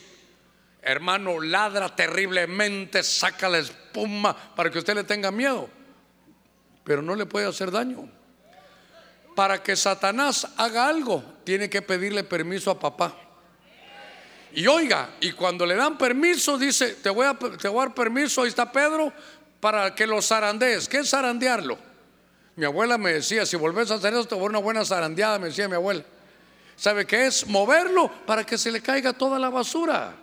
S1: hermano, ladra terriblemente, saca la espuma para que usted le tenga miedo, pero no le puede hacer daño. Para que Satanás haga algo, tiene que pedirle permiso a papá. Y oiga, y cuando le dan permiso, dice, te voy a, te voy a dar permiso, ahí está Pedro, para que lo zarandees. ¿Qué es zarandearlo? Mi abuela me decía, si volvés a hacer esto, te voy a una buena zarandeada, me decía mi abuela. ¿Sabe qué es? Moverlo para que se le caiga toda la basura.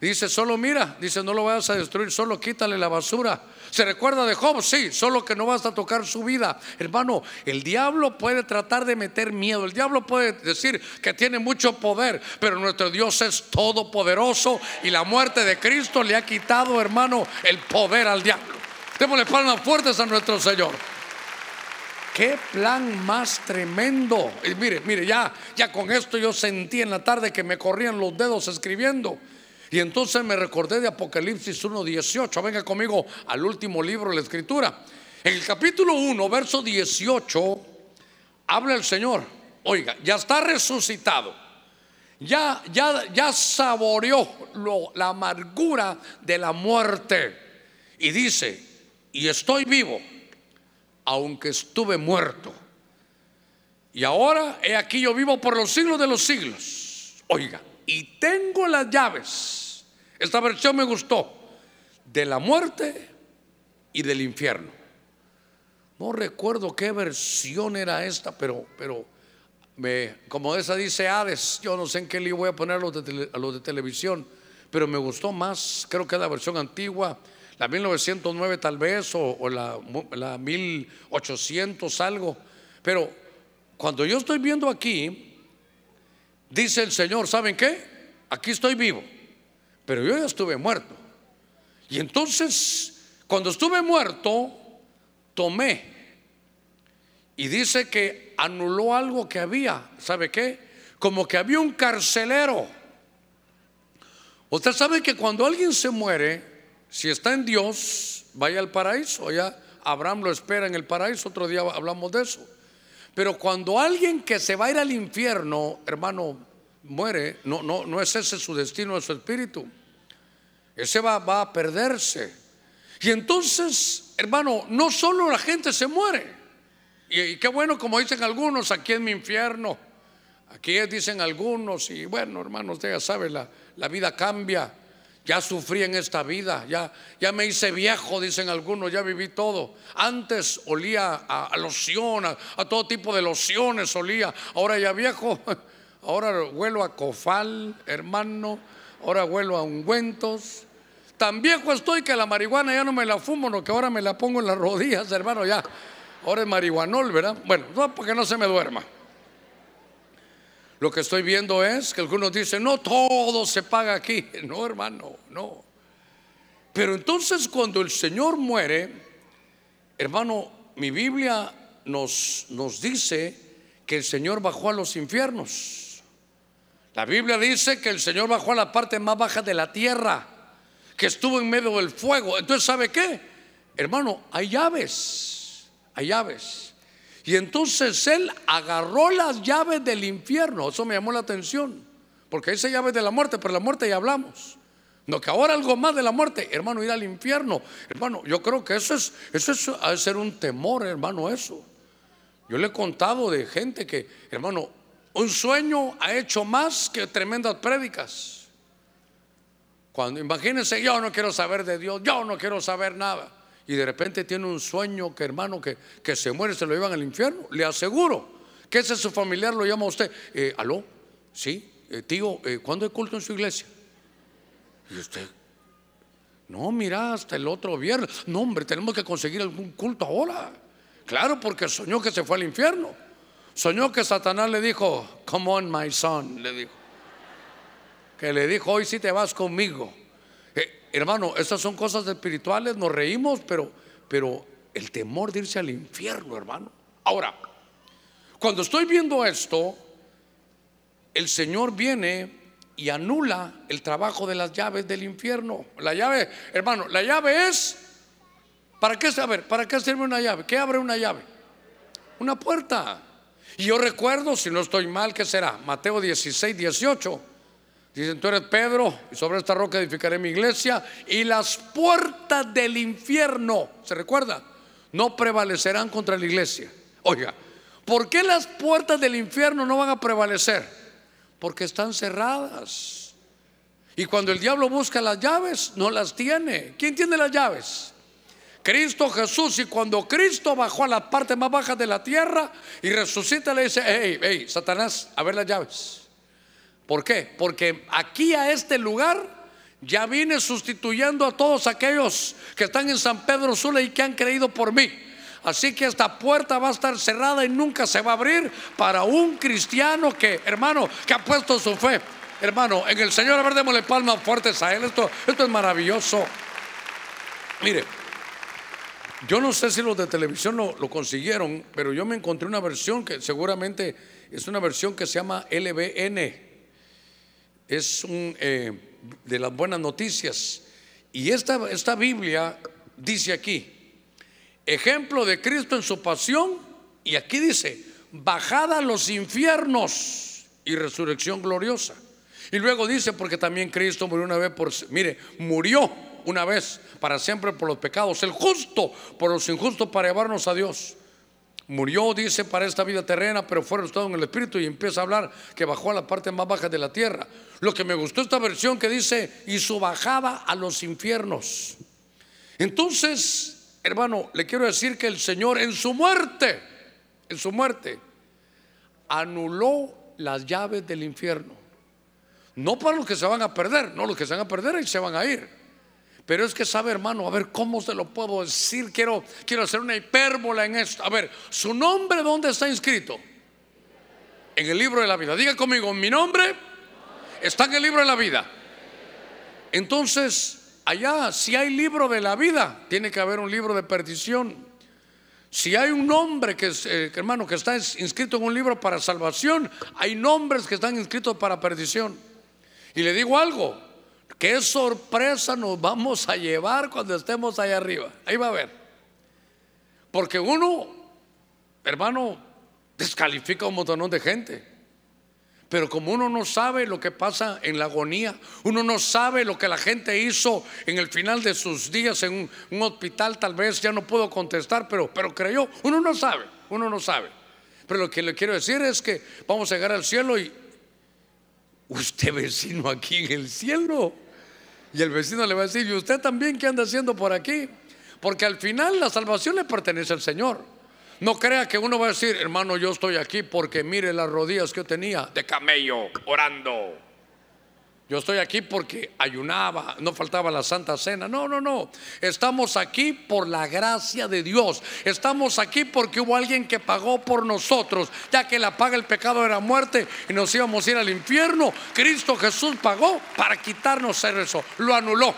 S1: Dice, solo mira, dice, no lo vayas a destruir, solo quítale la basura. ¿Se recuerda de Job? Sí, solo que no vas a tocar su vida. Hermano, el diablo puede tratar de meter miedo, el diablo puede decir que tiene mucho poder, pero nuestro Dios es todopoderoso y la muerte de Cristo le ha quitado, hermano, el poder al diablo. Démosle palmas fuertes a nuestro Señor. Qué plan más tremendo. Y mire, mire, ya, ya con esto yo sentí en la tarde que me corrían los dedos escribiendo. Y entonces me recordé de Apocalipsis 1.18. Venga conmigo al último libro de la Escritura. En el capítulo 1, verso 18, habla el Señor. Oiga, ya está resucitado. Ya, ya, ya saboreó la amargura de la muerte. Y dice, y estoy vivo, aunque estuve muerto. Y ahora he aquí yo vivo por los siglos de los siglos. Oiga, y tengo las llaves. Esta versión me gustó. De la muerte y del infierno. No recuerdo qué versión era esta, pero, pero me, como esa dice Hades, yo no sé en qué le voy a poner a los, de, los de televisión, pero me gustó más, creo que la versión antigua, la 1909 tal vez, o, o la, la 1800 algo. Pero cuando yo estoy viendo aquí, Dice el Señor, ¿saben qué? Aquí estoy vivo, pero yo ya estuve muerto. Y entonces, cuando estuve muerto, tomé. Y dice que anuló algo que había. ¿Sabe qué? Como que había un carcelero. Usted sabe que cuando alguien se muere, si está en Dios, vaya al paraíso. Ya Abraham lo espera en el paraíso. Otro día hablamos de eso. Pero cuando alguien que se va a ir al infierno, hermano, muere, no, no, no es ese su destino, es su espíritu. ese va, va a perderse. Y entonces, hermano, no solo la gente se muere, y, qué bueno como dicen algunos, aquí en mi infierno, aquí dicen algunos, y bueno, hermanos, ya saben, la, la vida cambia. Ya sufrí en esta vida, ya, ya me hice viejo, dicen algunos, ya viví todo. Antes olía a, loción, a, todo tipo de lociones olía. Ahora ya viejo, ahora huelo a cofal, hermano, ahora huelo a ungüentos. Tan viejo estoy que la marihuana ya no me la fumo, no que ahora me la pongo en las rodillas, hermano, ya. Ahora es marihuanol, ¿verdad? Bueno, no, porque no se me duerma. Lo que estoy viendo es que algunos dicen, no, todo se paga aquí. No, hermano, no. Pero entonces cuando el Señor muere, hermano, mi Biblia nos, nos dice que el Señor bajó a los infiernos. La Biblia dice que el Señor bajó a la parte más baja de la tierra, que estuvo en medio del fuego. Entonces, ¿sabe qué? Hermano, hay llaves, hay llaves. Y entonces él agarró las llaves del infierno. Eso me llamó la atención. Porque dice llaves de la muerte, pero la muerte ya hablamos. No, que ahora algo más de la muerte, hermano, ir al infierno. Hermano, yo creo que eso es, eso es, ha de ser un temor, hermano, eso. Yo le he contado de gente que, hermano, un sueño ha hecho más que tremendas prédicas. Cuando imagínense, yo no quiero saber de Dios, yo no quiero saber nada y de repente tiene un sueño que hermano que, que se muere, se lo llevan al infierno. Le aseguro que ese su familiar lo llama a usted. Eh, ¿Aló? Sí, eh, tío, eh, ¿cuándo hay culto en su iglesia? Y usted, no, mira, hasta el otro viernes. No, hombre, tenemos que conseguir algún culto ahora. Claro, porque soñó que se fue al infierno. Soñó que Satanás le dijo, come on, my son, le dijo. Que le dijo, hoy sí te vas conmigo. Hermano, estas son cosas espirituales, nos reímos, pero, pero el temor de irse al infierno, hermano. Ahora, cuando estoy viendo esto, el Señor viene y anula el trabajo de las llaves del infierno. La llave, hermano, la llave es, ¿para qué saber? ¿Para qué sirve una llave? ¿Qué abre una llave? Una puerta. Y yo recuerdo, si no estoy mal, ¿qué será? Mateo 16, 18 Dicen, tú eres Pedro, y sobre esta roca edificaré mi iglesia, y las puertas del infierno, ¿se recuerda? No prevalecerán contra la iglesia. Oiga, ¿por qué las puertas del infierno no van a prevalecer? Porque están cerradas. Y cuando el diablo busca las llaves, no las tiene. ¿Quién tiene las llaves? Cristo Jesús. Y cuando Cristo bajó a la parte más baja de la tierra y resucita, le dice, hey, hey, Satanás, a ver las llaves. ¿Por qué? Porque aquí a este lugar ya vine sustituyendo a todos aquellos que están en San Pedro Sula y que han creído por mí. Así que esta puerta va a estar cerrada y nunca se va a abrir para un cristiano que, hermano, que ha puesto su fe. Hermano, en el Señor, a ver, démosle palmas fuertes a Él. Esto, esto es maravilloso. Mire, yo no sé si los de televisión lo, lo consiguieron, pero yo me encontré una versión que seguramente es una versión que se llama LBN es un, eh, de las buenas noticias. Y esta, esta Biblia dice aquí, ejemplo de Cristo en su pasión, y aquí dice, bajada a los infiernos y resurrección gloriosa. Y luego dice, porque también Cristo murió una vez por, mire, murió una vez para siempre por los pecados, el justo por los injustos para llevarnos a Dios. Murió, dice, para esta vida terrena, pero fue resucitado en el Espíritu y empieza a hablar que bajó a la parte más baja de la tierra. Lo que me gustó esta versión que dice, y su bajada a los infiernos. Entonces, hermano, le quiero decir que el Señor en su muerte, en su muerte, anuló las llaves del infierno. No para los que se van a perder, no los que se van a perder y se van a ir. Pero es que sabe, hermano, a ver cómo se lo puedo decir. Quiero, quiero hacer una hipérbola en esto. A ver, ¿su nombre dónde está inscrito? En el libro de la vida. Diga conmigo, mi nombre está en el libro de la vida. Entonces, allá, si hay libro de la vida, tiene que haber un libro de perdición. Si hay un nombre que, eh, hermano, que está inscrito en un libro para salvación, hay nombres que están inscritos para perdición. Y le digo algo, Qué sorpresa nos vamos a llevar cuando estemos ahí arriba. Ahí va a ver. Porque uno, hermano, descalifica a un montón de gente. Pero como uno no sabe lo que pasa en la agonía, uno no sabe lo que la gente hizo en el final de sus días en un, hospital, tal vez ya no puedo contestar, pero, pero creyó, uno no sabe, uno no sabe. Pero lo que le quiero decir es que vamos a llegar al cielo y usted vecino aquí en el cielo. Y el vecino le va a decir, ¿y usted también qué anda haciendo por aquí? Porque al final la salvación le pertenece al Señor. No crea que uno va a decir, hermano, yo estoy aquí porque mire las rodillas que tenía de camello orando. Yo estoy aquí porque ayunaba, no faltaba la Santa Cena. No, no, no. Estamos aquí por la gracia de Dios. Estamos aquí porque hubo alguien que pagó por nosotros, ya que la paga el pecado era muerte y nos íbamos a ir al infierno. Cristo Jesús pagó para quitarnos eso. Lo anuló.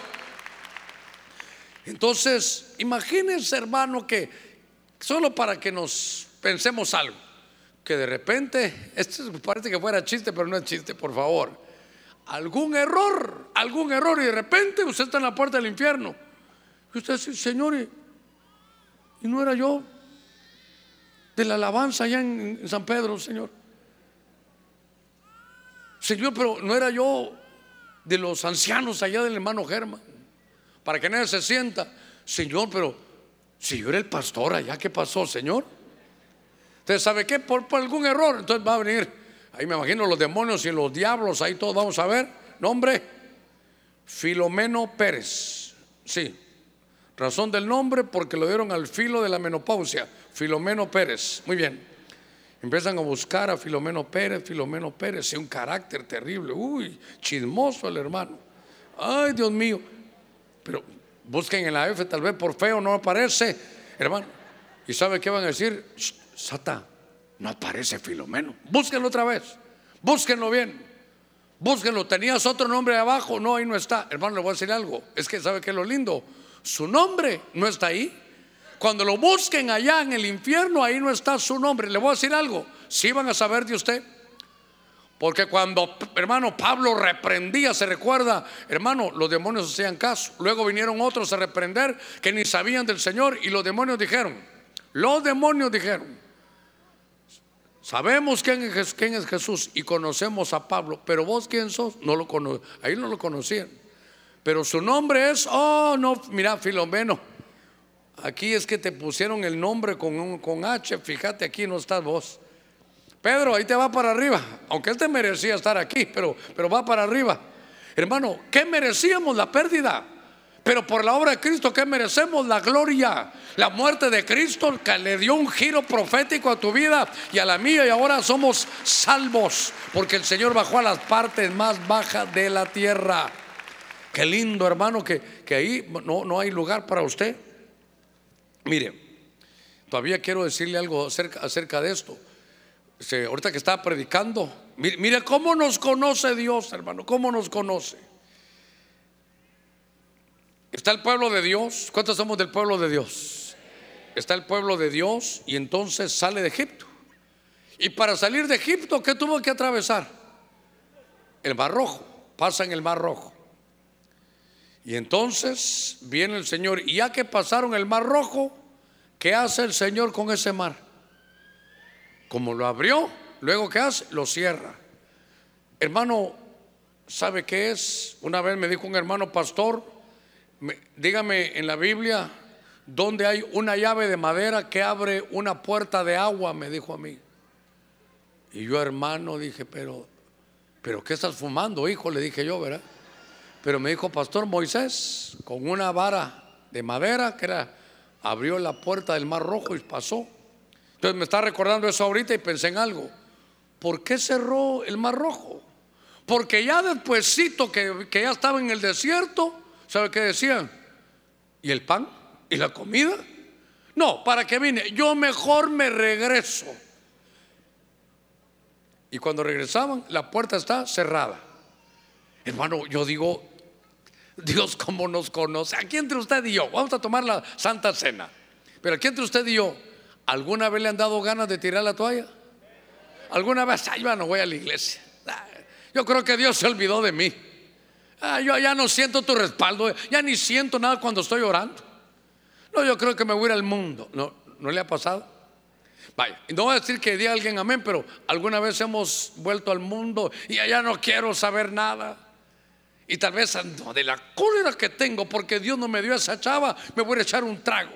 S1: Entonces, imagínense, hermano, que Solo para que nos pensemos algo. Que de repente, esto parece que fuera chiste, pero no es chiste, por favor. Algún error, algún error, y de repente usted está en la puerta del infierno. Y usted dice, Señor, y, no era yo de la alabanza allá en, San Pedro, Señor. Señor, pero no era yo de los ancianos allá del hermano Germán. Para que nadie se sienta. Señor, pero si yo era el pastor allá, ¿qué pasó, Señor? Usted sabe qué? Por, algún error. Entonces va a venir, ahí me imagino los demonios y los diablos, ahí todos vamos a ver. Nombre, Filomeno Pérez. Sí, razón del nombre porque lo dieron al filo de la menopausia. Filomeno Pérez. Muy bien. Empiezan a buscar a Filomeno Pérez, Filomeno Pérez, sí, un carácter terrible, uy, chismoso el hermano. Ay, Dios mío. Pero Busquen en la F, tal vez por feo no aparece, hermano. ¿Y sabe qué van a decir? Sata, no aparece Filomeno. Búsquenlo otra vez. Búsquenlo bien. Búsquenlo. Tenías otro nombre abajo. No, ahí no está. Hermano, le voy a decir algo. Es que sabe que es lo lindo. Su nombre no está ahí. Cuando lo busquen allá en el infierno, ahí no está su nombre. Le voy a decir algo. Si van a saber de usted. Porque cuando, hermano, Pablo reprendía, se recuerda, hermano, los demonios hacían caso. Luego vinieron otros a reprender que ni sabían del Señor y los demonios dijeron, los demonios dijeron, sabemos quién es, Jesús y conocemos a Pablo, pero vos quién sos, no lo cono ahí no lo conocían. Pero su nombre es, oh, no, mira, Filomeno. Aquí es que te pusieron el nombre con, con H, fíjate, aquí no estás vos. Pedro, ahí te va para arriba. Aunque él te merecía estar aquí, pero, pero va para arriba. Hermano, ¿qué merecíamos la pérdida? Pero por la obra de Cristo, ¿qué merecemos? La gloria, la muerte de Cristo que le dio un giro profético a tu vida y a la mía y ahora somos salvos porque el Señor bajó a las partes más bajas de la tierra. Qué lindo hermano que, que ahí no, no hay lugar para usted. Mire, todavía quiero decirle algo acerca, acerca de esto ahorita que estaba predicando, mire, cómo nos conoce Dios, hermano, cómo nos conoce. Está el pueblo de Dios. ¿Cuántos somos del pueblo de Dios? Está el pueblo de Dios y entonces sale de Egipto. Y para salir de Egipto, ¿qué tuvo que atravesar? El Mar Rojo. Pasa en el Mar Rojo. Y entonces viene el Señor. Y ya que pasaron el Mar Rojo, ¿qué hace el Señor con ese mar? Como lo abrió, luego ¿qué hace? Lo cierra. Hermano, ¿sabe qué es? Una vez me dijo un hermano pastor, dígame en la Biblia, ¿dónde hay una llave de madera que abre una puerta de agua? Me dijo a mí. Y yo, hermano, dije, pero, pero ¿qué estás fumando, hijo? Le dije yo, ¿verdad? Pero me dijo, Pastor Moisés, con una vara de madera que era, abrió la puerta del mar rojo y pasó. Entonces me está recordando eso ahorita y pensé en algo. ¿Por qué cerró el Mar Rojo? Porque ya despuésito que, que ya estaba en el desierto, ¿sabe qué decían? ¿Y el pan? ¿Y la comida? No, para que vine, yo mejor me regreso. Y cuando regresaban, la puerta está cerrada. Hermano, yo digo, Dios cómo nos conoce. Aquí entre usted y yo, vamos a tomar la Santa Cena. Pero aquí entre usted y yo, ¿Alguna vez le han dado ganas de tirar la toalla? ¿Alguna vez? Ay, no voy a la iglesia. Yo creo que Dios se olvidó de mí. Yo ya no siento tu respaldo. Ya ni siento nada cuando estoy orando. No, yo creo que me voy a ir al mundo. No, ¿no le ha pasado? Vaya, no voy a decir que diga alguien amén, pero alguna vez hemos vuelto al mundo y allá no quiero saber nada. Y tal vez de la cólera que tengo porque Dios no me dio esa chava, me voy a echar un trago.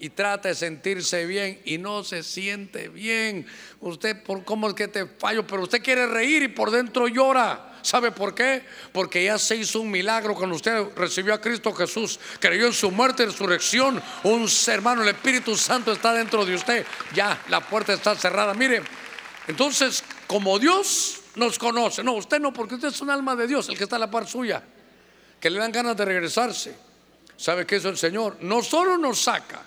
S1: Y trata de sentirse bien y no se siente bien. Usted, por cómo es que te fallo, pero usted quiere reír y por dentro llora. ¿Sabe por qué? Porque ya se hizo un milagro cuando usted recibió a Cristo Jesús, creyó en su muerte y resurrección. Un hermano, el Espíritu Santo está dentro de usted. Ya la puerta está cerrada. Mire, entonces, como Dios nos conoce, no, usted no, porque usted es un alma de Dios, el que está a la par suya, que le dan ganas de regresarse. ¿Sabe qué es el Señor? No solo nos saca,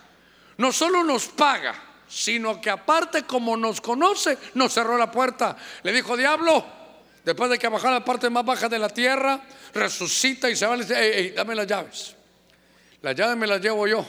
S1: no solo nos paga, sino que aparte como nos conoce, nos cerró la puerta. Le dijo, diablo, después de que bajó a la parte más baja de la tierra, resucita y se va y dice, dame las llaves. Las llaves me las llevo yo,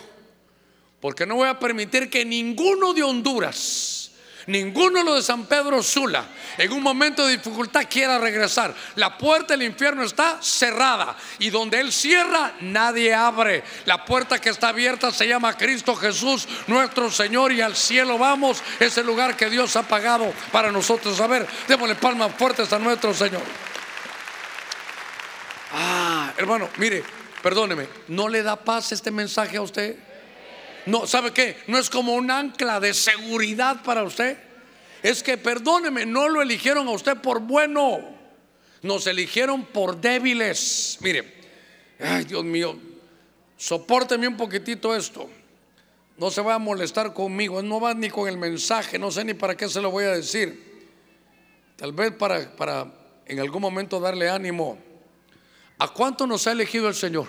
S1: porque no voy a permitir que ninguno de Honduras Ninguno lo de San Pedro Sula en un momento de dificultad quiera regresar. La puerta del infierno está cerrada y donde Él cierra, nadie abre. La puerta que está abierta se llama Cristo Jesús, nuestro Señor, y al cielo vamos. Es el lugar que Dios ha pagado para nosotros. A ver, démosle palmas fuertes a nuestro Señor. Ah, hermano, mire, perdóneme, ¿no le da paz este mensaje a usted? No, ¿sabe qué? No es como un ancla de seguridad para usted. Es que, perdóneme, no lo eligieron a usted por bueno. Nos eligieron por débiles. Mire, ay Dios mío, sopórteme un poquitito esto. No se va a molestar conmigo, no va ni con el mensaje, no sé ni para qué se lo voy a decir. Tal vez para, para en algún momento darle ánimo. ¿A cuánto nos ha elegido el Señor?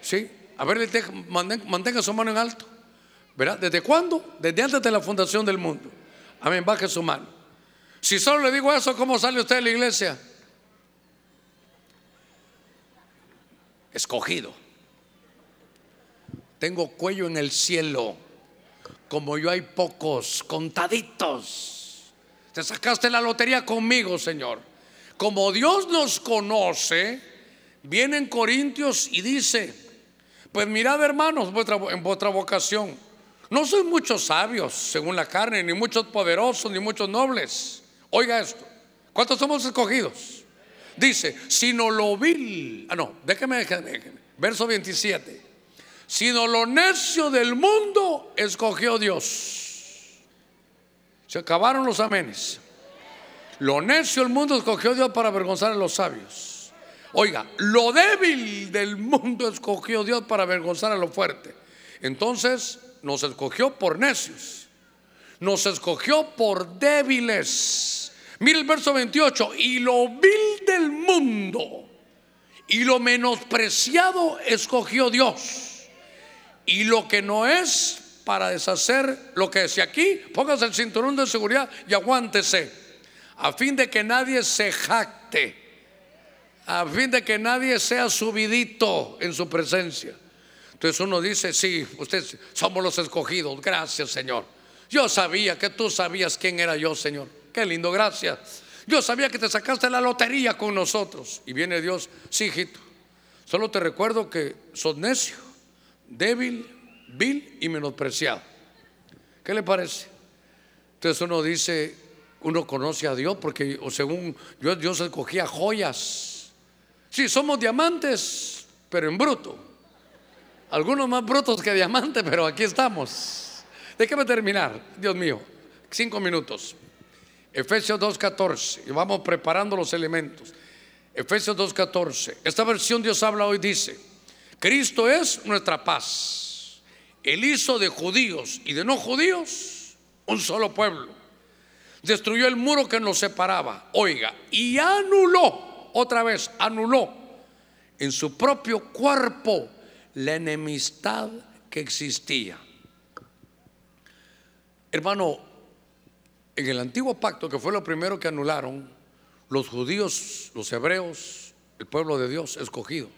S1: ¿Sí? A ver, mantenga su mano en alto. ¿Verdad? ¿Desde cuándo? Desde antes de la fundación del mundo. Amén, baje su mano. Si solo le digo eso, ¿cómo sale usted de la iglesia? Escogido. Tengo cuello en el cielo. Como yo hay pocos, contaditos. Te sacaste la lotería conmigo, Señor. Como Dios nos conoce, viene en Corintios y dice, pues mirad, hermanos, en vuestra vocación. No soy muchos sabios según la carne, ni muchos poderosos, ni muchos nobles. Oiga esto. ¿Cuántos somos escogidos? Dice, sino lo vil. Ah, no, déjeme, déjeme. Verso 27. Sino lo necio del mundo escogió Dios. Se acabaron los amenes. Lo necio del mundo escogió Dios para avergonzar a los sabios. Oiga, lo débil del mundo escogió Dios para avergonzar a lo fuerte. Entonces nos escogió por necios. Nos escogió por débiles. Mira el verso 28. Y lo vil del mundo y lo menospreciado escogió Dios. Y lo que no es para deshacer lo que decía aquí, póngase el cinturón de seguridad y aguántese. A fin de que nadie se jacte a fin de que nadie sea subidito en su presencia. Entonces uno dice, sí, ustedes somos los escogidos, gracias Señor. Yo sabía que tú sabías quién era yo, Señor. Qué lindo, gracias. Yo sabía que te sacaste la lotería con nosotros. Y viene Dios, sí, hijito. Solo te recuerdo que sos necio, débil, vil y menospreciado. ¿Qué le parece? Entonces uno dice, uno conoce a Dios porque según yo, Dios escogía joyas Sí, somos diamantes, pero en bruto. Algunos más brutos que diamantes, pero aquí estamos. Déjame terminar, Dios mío. Cinco minutos. Efesios 2.14. Y vamos preparando los elementos. Efesios 2.14. Esta versión Dios habla hoy dice, Cristo es nuestra paz. Él hizo de judíos y de no judíos un solo pueblo. Destruyó el muro que nos separaba. Oiga, y anuló otra vez anuló en su propio cuerpo la enemistad que existía. Hermano, en el antiguo pacto, que fue lo primero que anularon, los judíos, los hebreos, el pueblo de Dios escogido,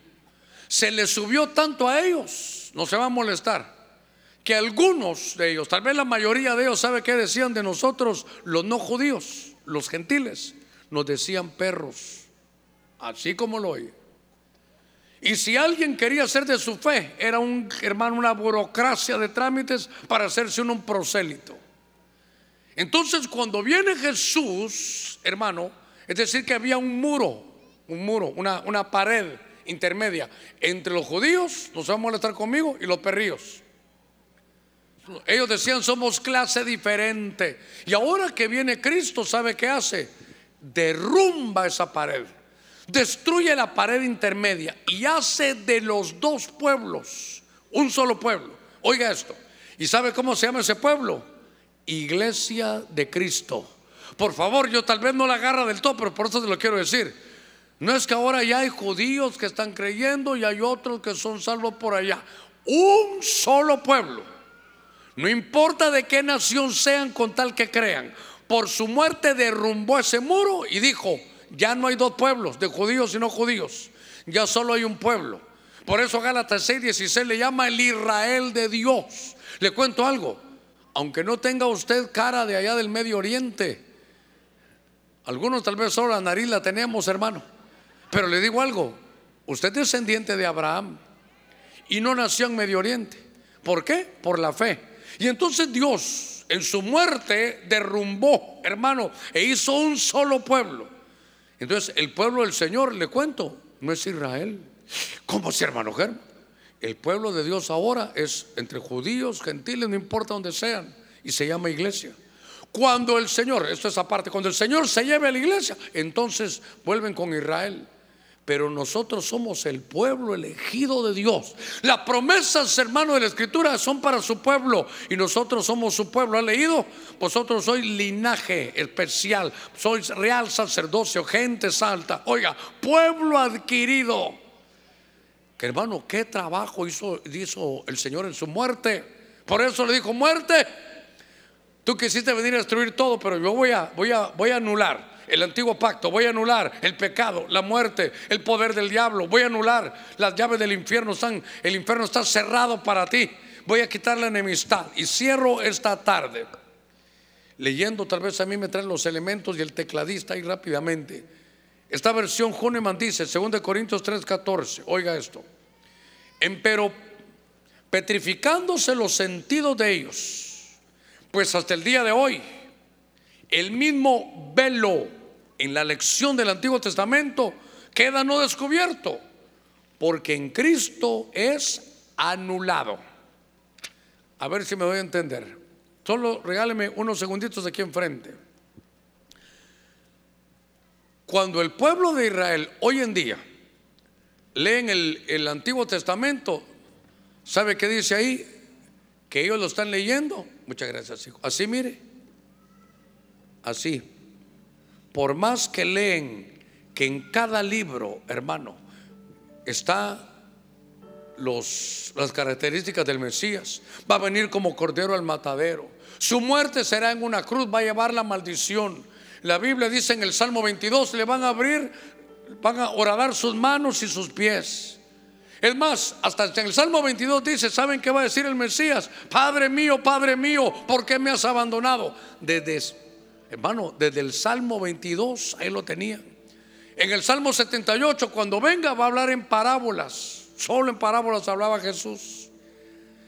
S1: se les subió tanto a ellos, no se va a molestar, que algunos de ellos, tal vez la mayoría de ellos, ¿sabe qué decían de nosotros los no judíos, los gentiles? Nos decían perros así como lo oye. Y si alguien quería ser de su fe, era un hermano, una burocracia de trámites para hacerse un prosélito. Entonces cuando viene Jesús, hermano, es decir, que había un muro, un muro, una, una pared intermedia entre los judíos, no se van a molestar conmigo, y los perríos. Ellos decían, somos clase diferente. Y ahora que viene Cristo, ¿sabe qué hace? Derrumba esa pared, destruye la pared intermedia y hace de los dos pueblos un solo pueblo. Oiga esto. ¿Y sabe cómo se llama ese pueblo? Iglesia de Cristo. Por favor, yo tal vez no la agarra del todo, pero por eso te lo quiero decir. No es que ahora ya hay judíos que están creyendo y hay otros que son salvos por allá. Un solo pueblo. No importa de qué nación sean con tal que crean. Por su muerte derrumbó ese muro y dijo, ya no hay dos pueblos, de judíos y no judíos. Ya solo hay un pueblo. Por eso Gálatas 6:16 le llama el Israel de Dios. Le cuento algo. Aunque no tenga usted cara de allá del Medio Oriente, algunos tal vez solo la nariz la tenemos, hermano. Pero le digo algo, usted es descendiente de Abraham y no nació en Medio Oriente. ¿Por qué? Por la fe. Y entonces Dios en su muerte derrumbó, hermano, e hizo un solo pueblo. Entonces el pueblo del Señor, le cuento, no es Israel. ¿Cómo si, hermano Germán? El pueblo de Dios ahora es entre judíos, gentiles, no importa donde sean, y se llama iglesia. Cuando el Señor, esto es aparte, cuando el Señor se lleve a la iglesia, entonces vuelven con Israel. Pero nosotros somos el pueblo elegido de Dios. Las promesas, hermano, de la Escritura son para su pueblo y nosotros somos su pueblo. ¿Ha leído? Vosotros sois linaje especial, sois real sacerdocio, gente salta. Oiga, pueblo adquirido hermano, qué trabajo hizo, hizo el Señor en su muerte. Por eso le dijo, muerte, tú quisiste venir a destruir todo, pero yo voy a, voy a, voy a anular el antiguo pacto, voy a anular el pecado, la muerte, el poder del diablo, voy a anular las llaves del infierno, están, el infierno está cerrado para ti, voy a quitar la enemistad y cierro esta tarde. Leyendo, tal vez a mí me traen los elementos y el tecladista ahí rápidamente. Esta versión Huneman dice, 2 Corintios 3:14, oiga esto, empero petrificándose los sentidos de ellos, pues hasta el día de hoy, el mismo velo en la lección del Antiguo Testamento queda no descubierto, porque en Cristo es anulado. A ver si me voy a entender. Solo regáleme unos segunditos aquí enfrente. Cuando el pueblo de Israel hoy en día leen el, el Antiguo Testamento, ¿sabe qué dice ahí? Que ellos lo están leyendo. Muchas gracias, hijo. Así mire. Así. Por más que leen que en cada libro, hermano, está los, las características del Mesías. Va a venir como cordero al matadero. Su muerte será en una cruz, va a llevar la maldición. La Biblia dice en el Salmo 22, le van a abrir, van a horadar sus manos y sus pies. Es más, hasta en el Salmo 22 dice, ¿saben qué va a decir el Mesías? Padre mío, Padre mío, ¿por qué me has abandonado? Desde, hermano, desde el Salmo 22, ahí lo tenía. En el Salmo 78, cuando venga, va a hablar en parábolas. Solo en parábolas hablaba Jesús.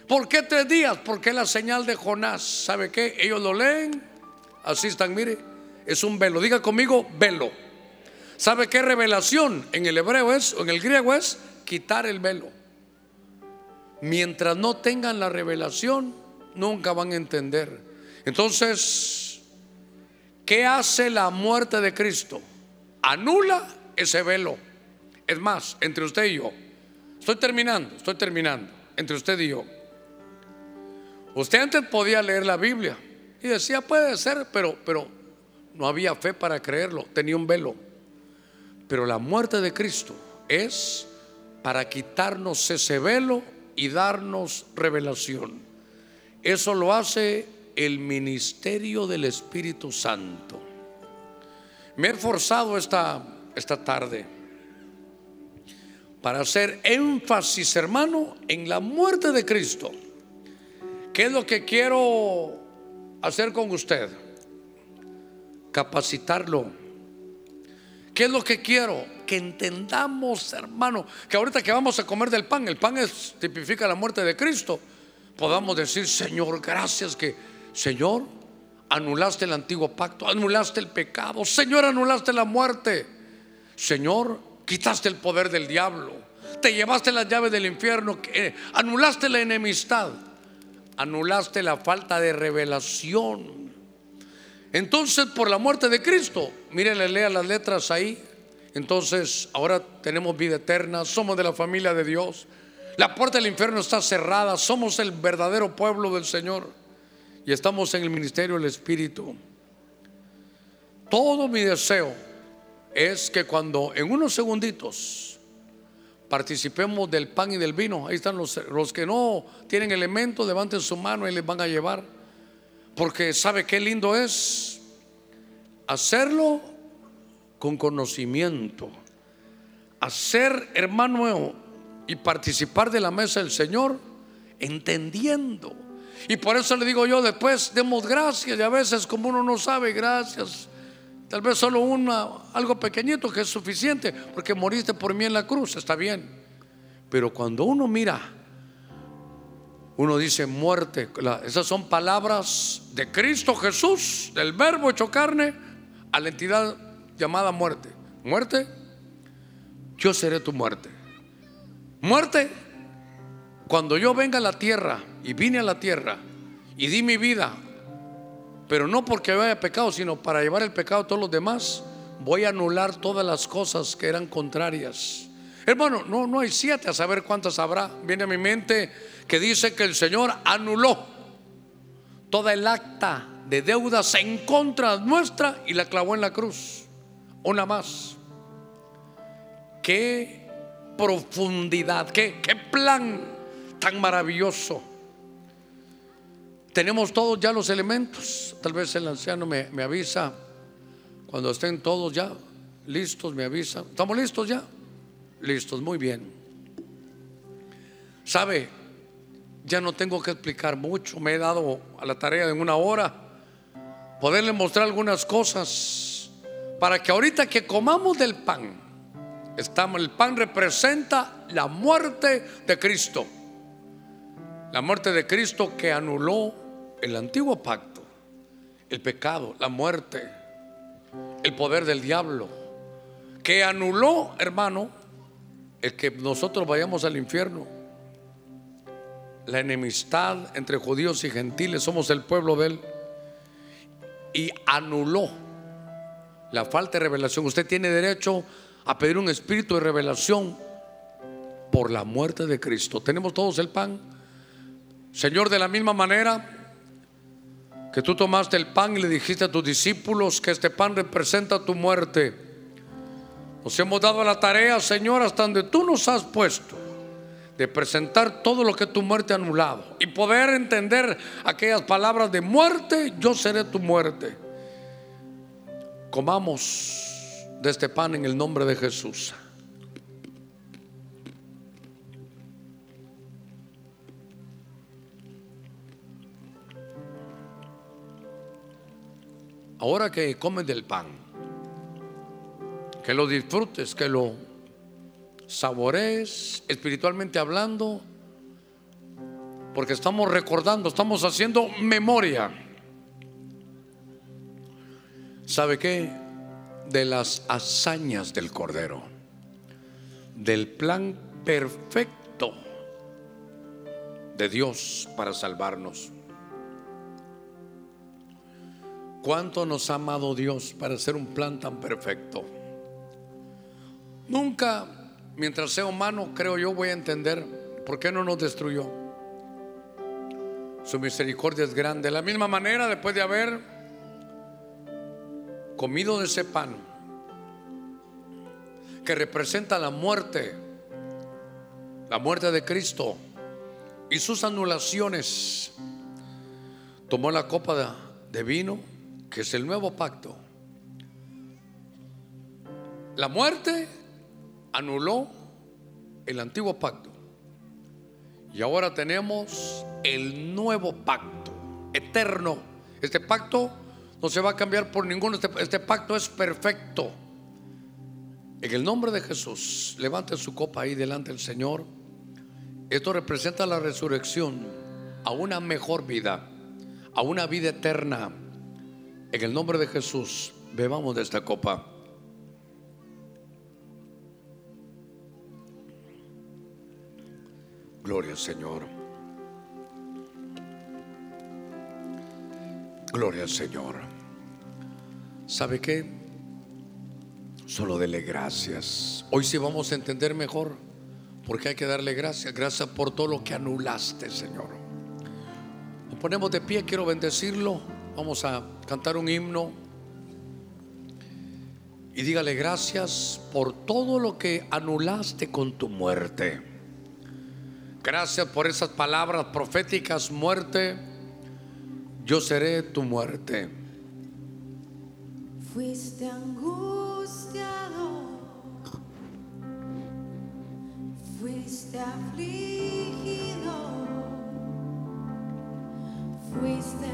S1: ¿Por qué tres días? Porque la señal de Jonás. ¿Sabe qué? Ellos lo leen. Así están, mire es un velo. Diga conmigo, velo. ¿Sabe qué revelación en el hebreo es, o en el griego es, quitar el velo? Mientras no tengan la revelación, nunca van a entender. Entonces, ¿qué hace la muerte de Cristo? Anula ese velo. Es más, entre usted y yo, estoy terminando, estoy terminando, entre usted y yo. Usted antes podía leer la Biblia y decía, puede ser, pero, pero no había fe para creerlo, tenía un velo. Pero la muerte de Cristo es para quitarnos ese velo y darnos revelación. Eso lo hace el ministerio del Espíritu Santo. Me he esforzado esta, esta tarde para hacer énfasis, hermano, en la muerte de Cristo. ¿Qué es lo que quiero hacer con usted? capacitarlo. ¿Qué es lo que quiero? Que entendamos, hermano, que ahorita que vamos a comer del pan, el pan es, tipifica la muerte de Cristo, podamos decir, Señor, gracias que, Señor, anulaste el antiguo pacto, anulaste el pecado, Señor, anulaste la muerte. Señor, quitaste el poder del diablo, te llevaste las llaves del infierno, eh, anulaste la enemistad, anulaste la falta de revelación. Entonces, por la muerte de Cristo, mire, le lea las letras ahí. Entonces, ahora tenemos vida eterna, somos de la familia de Dios. La puerta del infierno está cerrada, somos el verdadero pueblo del Señor y estamos en el ministerio del Espíritu. Todo mi deseo es que cuando en unos segunditos participemos del pan y del vino, ahí están los, los que no tienen elementos, levanten su mano y les van a llevar. Porque sabe qué lindo es hacerlo con conocimiento. Hacer, hermano, y participar de la mesa del Señor entendiendo. Y por eso le digo yo, después demos gracias y a veces como uno no sabe, gracias. Tal vez solo una, algo pequeñito que es suficiente, porque moriste por mí en la cruz, está bien. Pero cuando uno mira uno dice muerte. Esas son palabras de Cristo Jesús, del verbo hecho carne, a la entidad llamada muerte. Muerte, yo seré tu muerte. Muerte, cuando yo venga a la tierra y vine a la tierra y di mi vida, pero no porque haya pecado, sino para llevar el pecado a todos los demás, voy a anular todas las cosas que eran contrarias. Hermano, no, no hay siete, a saber cuántas habrá. Viene a mi mente que dice que el Señor anuló toda el acta de deudas en contra nuestra y la clavó en la cruz. Una más. Qué profundidad, qué, qué plan tan maravilloso. Tenemos todos ya los elementos. Tal vez el anciano me, avisa cuando estén todos ya listos, me avisa. ¿Estamos listos ya? Listos, muy bien. ¿Sabe? Ya no tengo que explicar mucho. Me he dado a la tarea en una hora poderle mostrar algunas cosas para que ahorita que comamos del pan, estamos, el pan representa la muerte de Cristo. La muerte de Cristo que anuló el antiguo pacto, el pecado, la muerte, el poder del diablo, que anuló, hermano, el que nosotros vayamos al infierno. La enemistad entre judíos y gentiles, somos el pueblo de él. Y anuló la falta de revelación. Usted tiene derecho a pedir un espíritu de revelación por la muerte de Cristo. Tenemos todos el pan. Señor, de la misma manera que tú tomaste el pan y le dijiste a tus discípulos que este pan representa tu muerte nos hemos dado la tarea, Señor, hasta donde tú nos has puesto, de presentar todo lo que tu muerte ha anulado y poder entender aquellas palabras de muerte, yo seré tu muerte. Comamos de este pan en el nombre de Jesús. Ahora que comen del pan, que lo disfrutes, que lo saborees espiritualmente hablando, porque estamos recordando, estamos haciendo memoria. ¿Sabe qué? De las hazañas del Cordero, del plan perfecto de Dios para salvarnos. ¿Cuánto nos ha amado Dios para hacer un plan tan perfecto? Nunca, mientras sea humano, creo yo, voy a entender por qué no nos destruyó. Su misericordia es grande. De la misma manera, después de haber comido de ese pan, que representa la muerte, la muerte de Cristo y sus anulaciones, tomó la copa de, vino, que es el nuevo pacto. La muerte anuló el antiguo pacto. Y ahora tenemos el nuevo pacto, eterno. Este pacto no se va a cambiar por ninguno. Este, este, pacto es perfecto. En el nombre de Jesús, levante su copa ahí delante del Señor. Esto representa la resurrección a una mejor vida, a una vida eterna, En el nombre de Jesús, bebamos de esta copa. Gloria al Señor. Gloria al Señor. ¿Sabe qué? Solo dele gracias. Hoy sí vamos a entender mejor porque hay que darle gracias. Gracias por todo lo que anulaste, Señor. Nos ponemos de pie, quiero bendecirlo. Vamos a cantar un himno. Y dígale gracias por todo lo que anulaste con tu muerte. Gracias por esas palabras proféticas, muerte. Yo seré tu muerte.
S2: Fuiste angustiado, fuiste afligido, fuiste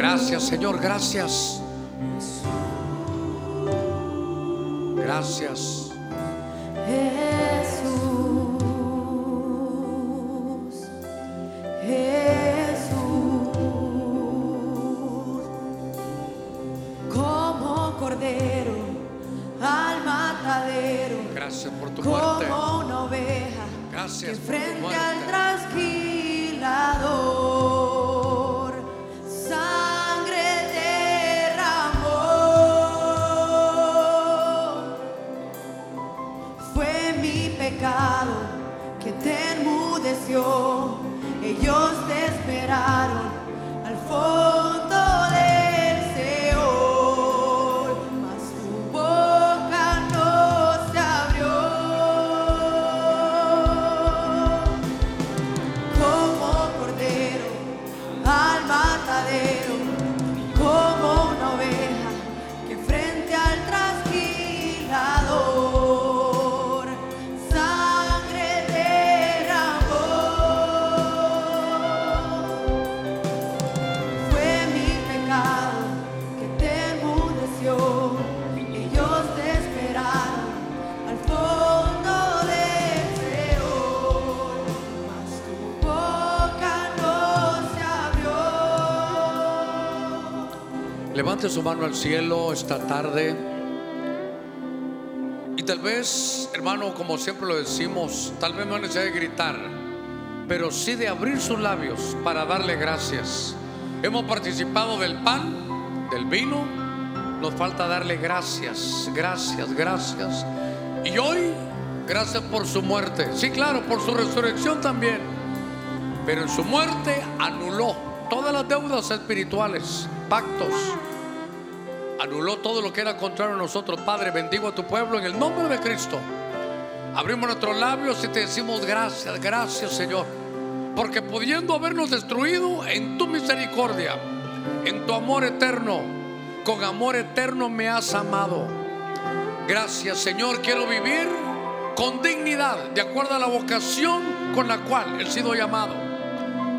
S1: Gracias, Señor, gracias. Gracias.
S2: Jesús. Jesús. Como cordero al matadero.
S1: Gracias por tu
S2: muerte. Como una oveja.
S1: Gracias
S2: que frente al trasquilador. Ellos te esperaron al fondo.
S1: Levante su mano al cielo esta tarde. Y tal vez, hermano, como siempre lo decimos, tal vez no es necesario gritar, pero sí de abrir sus labios para darle gracias. Hemos participado del pan, del vino, nos falta darle gracias, gracias, gracias. Y hoy, gracias por su muerte. Sí, claro, por su resurrección también. Pero en su muerte anuló todas las deudas espirituales, pactos anuló todo lo que era contrario a nosotros. Padre, bendigo a tu pueblo en el nombre de Cristo. Abrimos nuestros labios y te decimos gracias, gracias Señor. Porque pudiendo habernos destruido en tu misericordia, en tu amor eterno, con amor eterno me has amado. Gracias Señor, quiero vivir con dignidad, de acuerdo a la vocación con la cual he sido llamado.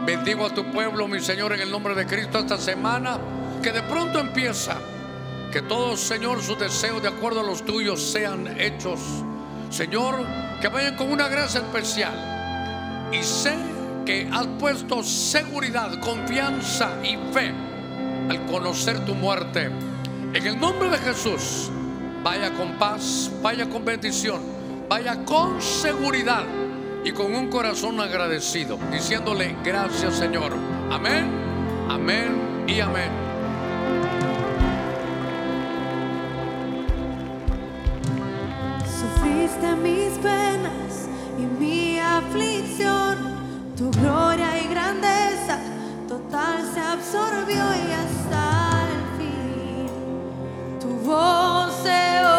S1: Bendigo a tu pueblo, mi Señor, en el nombre de Cristo esta semana que de pronto empieza que todos, Señor, sus deseos de acuerdo a los tuyos sean hechos. Señor, que vayan con una gracia especial. Y sé que has puesto seguridad, confianza y fe al conocer tu muerte. En el nombre de Jesús, vaya con paz, vaya con bendición, vaya con seguridad y con un corazón agradecido, diciéndole gracias Señor. Amén, amén y amén.
S2: fuiste mis penas y mi aflicción, tu gloria y grandeza total se absorbió y hasta el fin. Tu voz se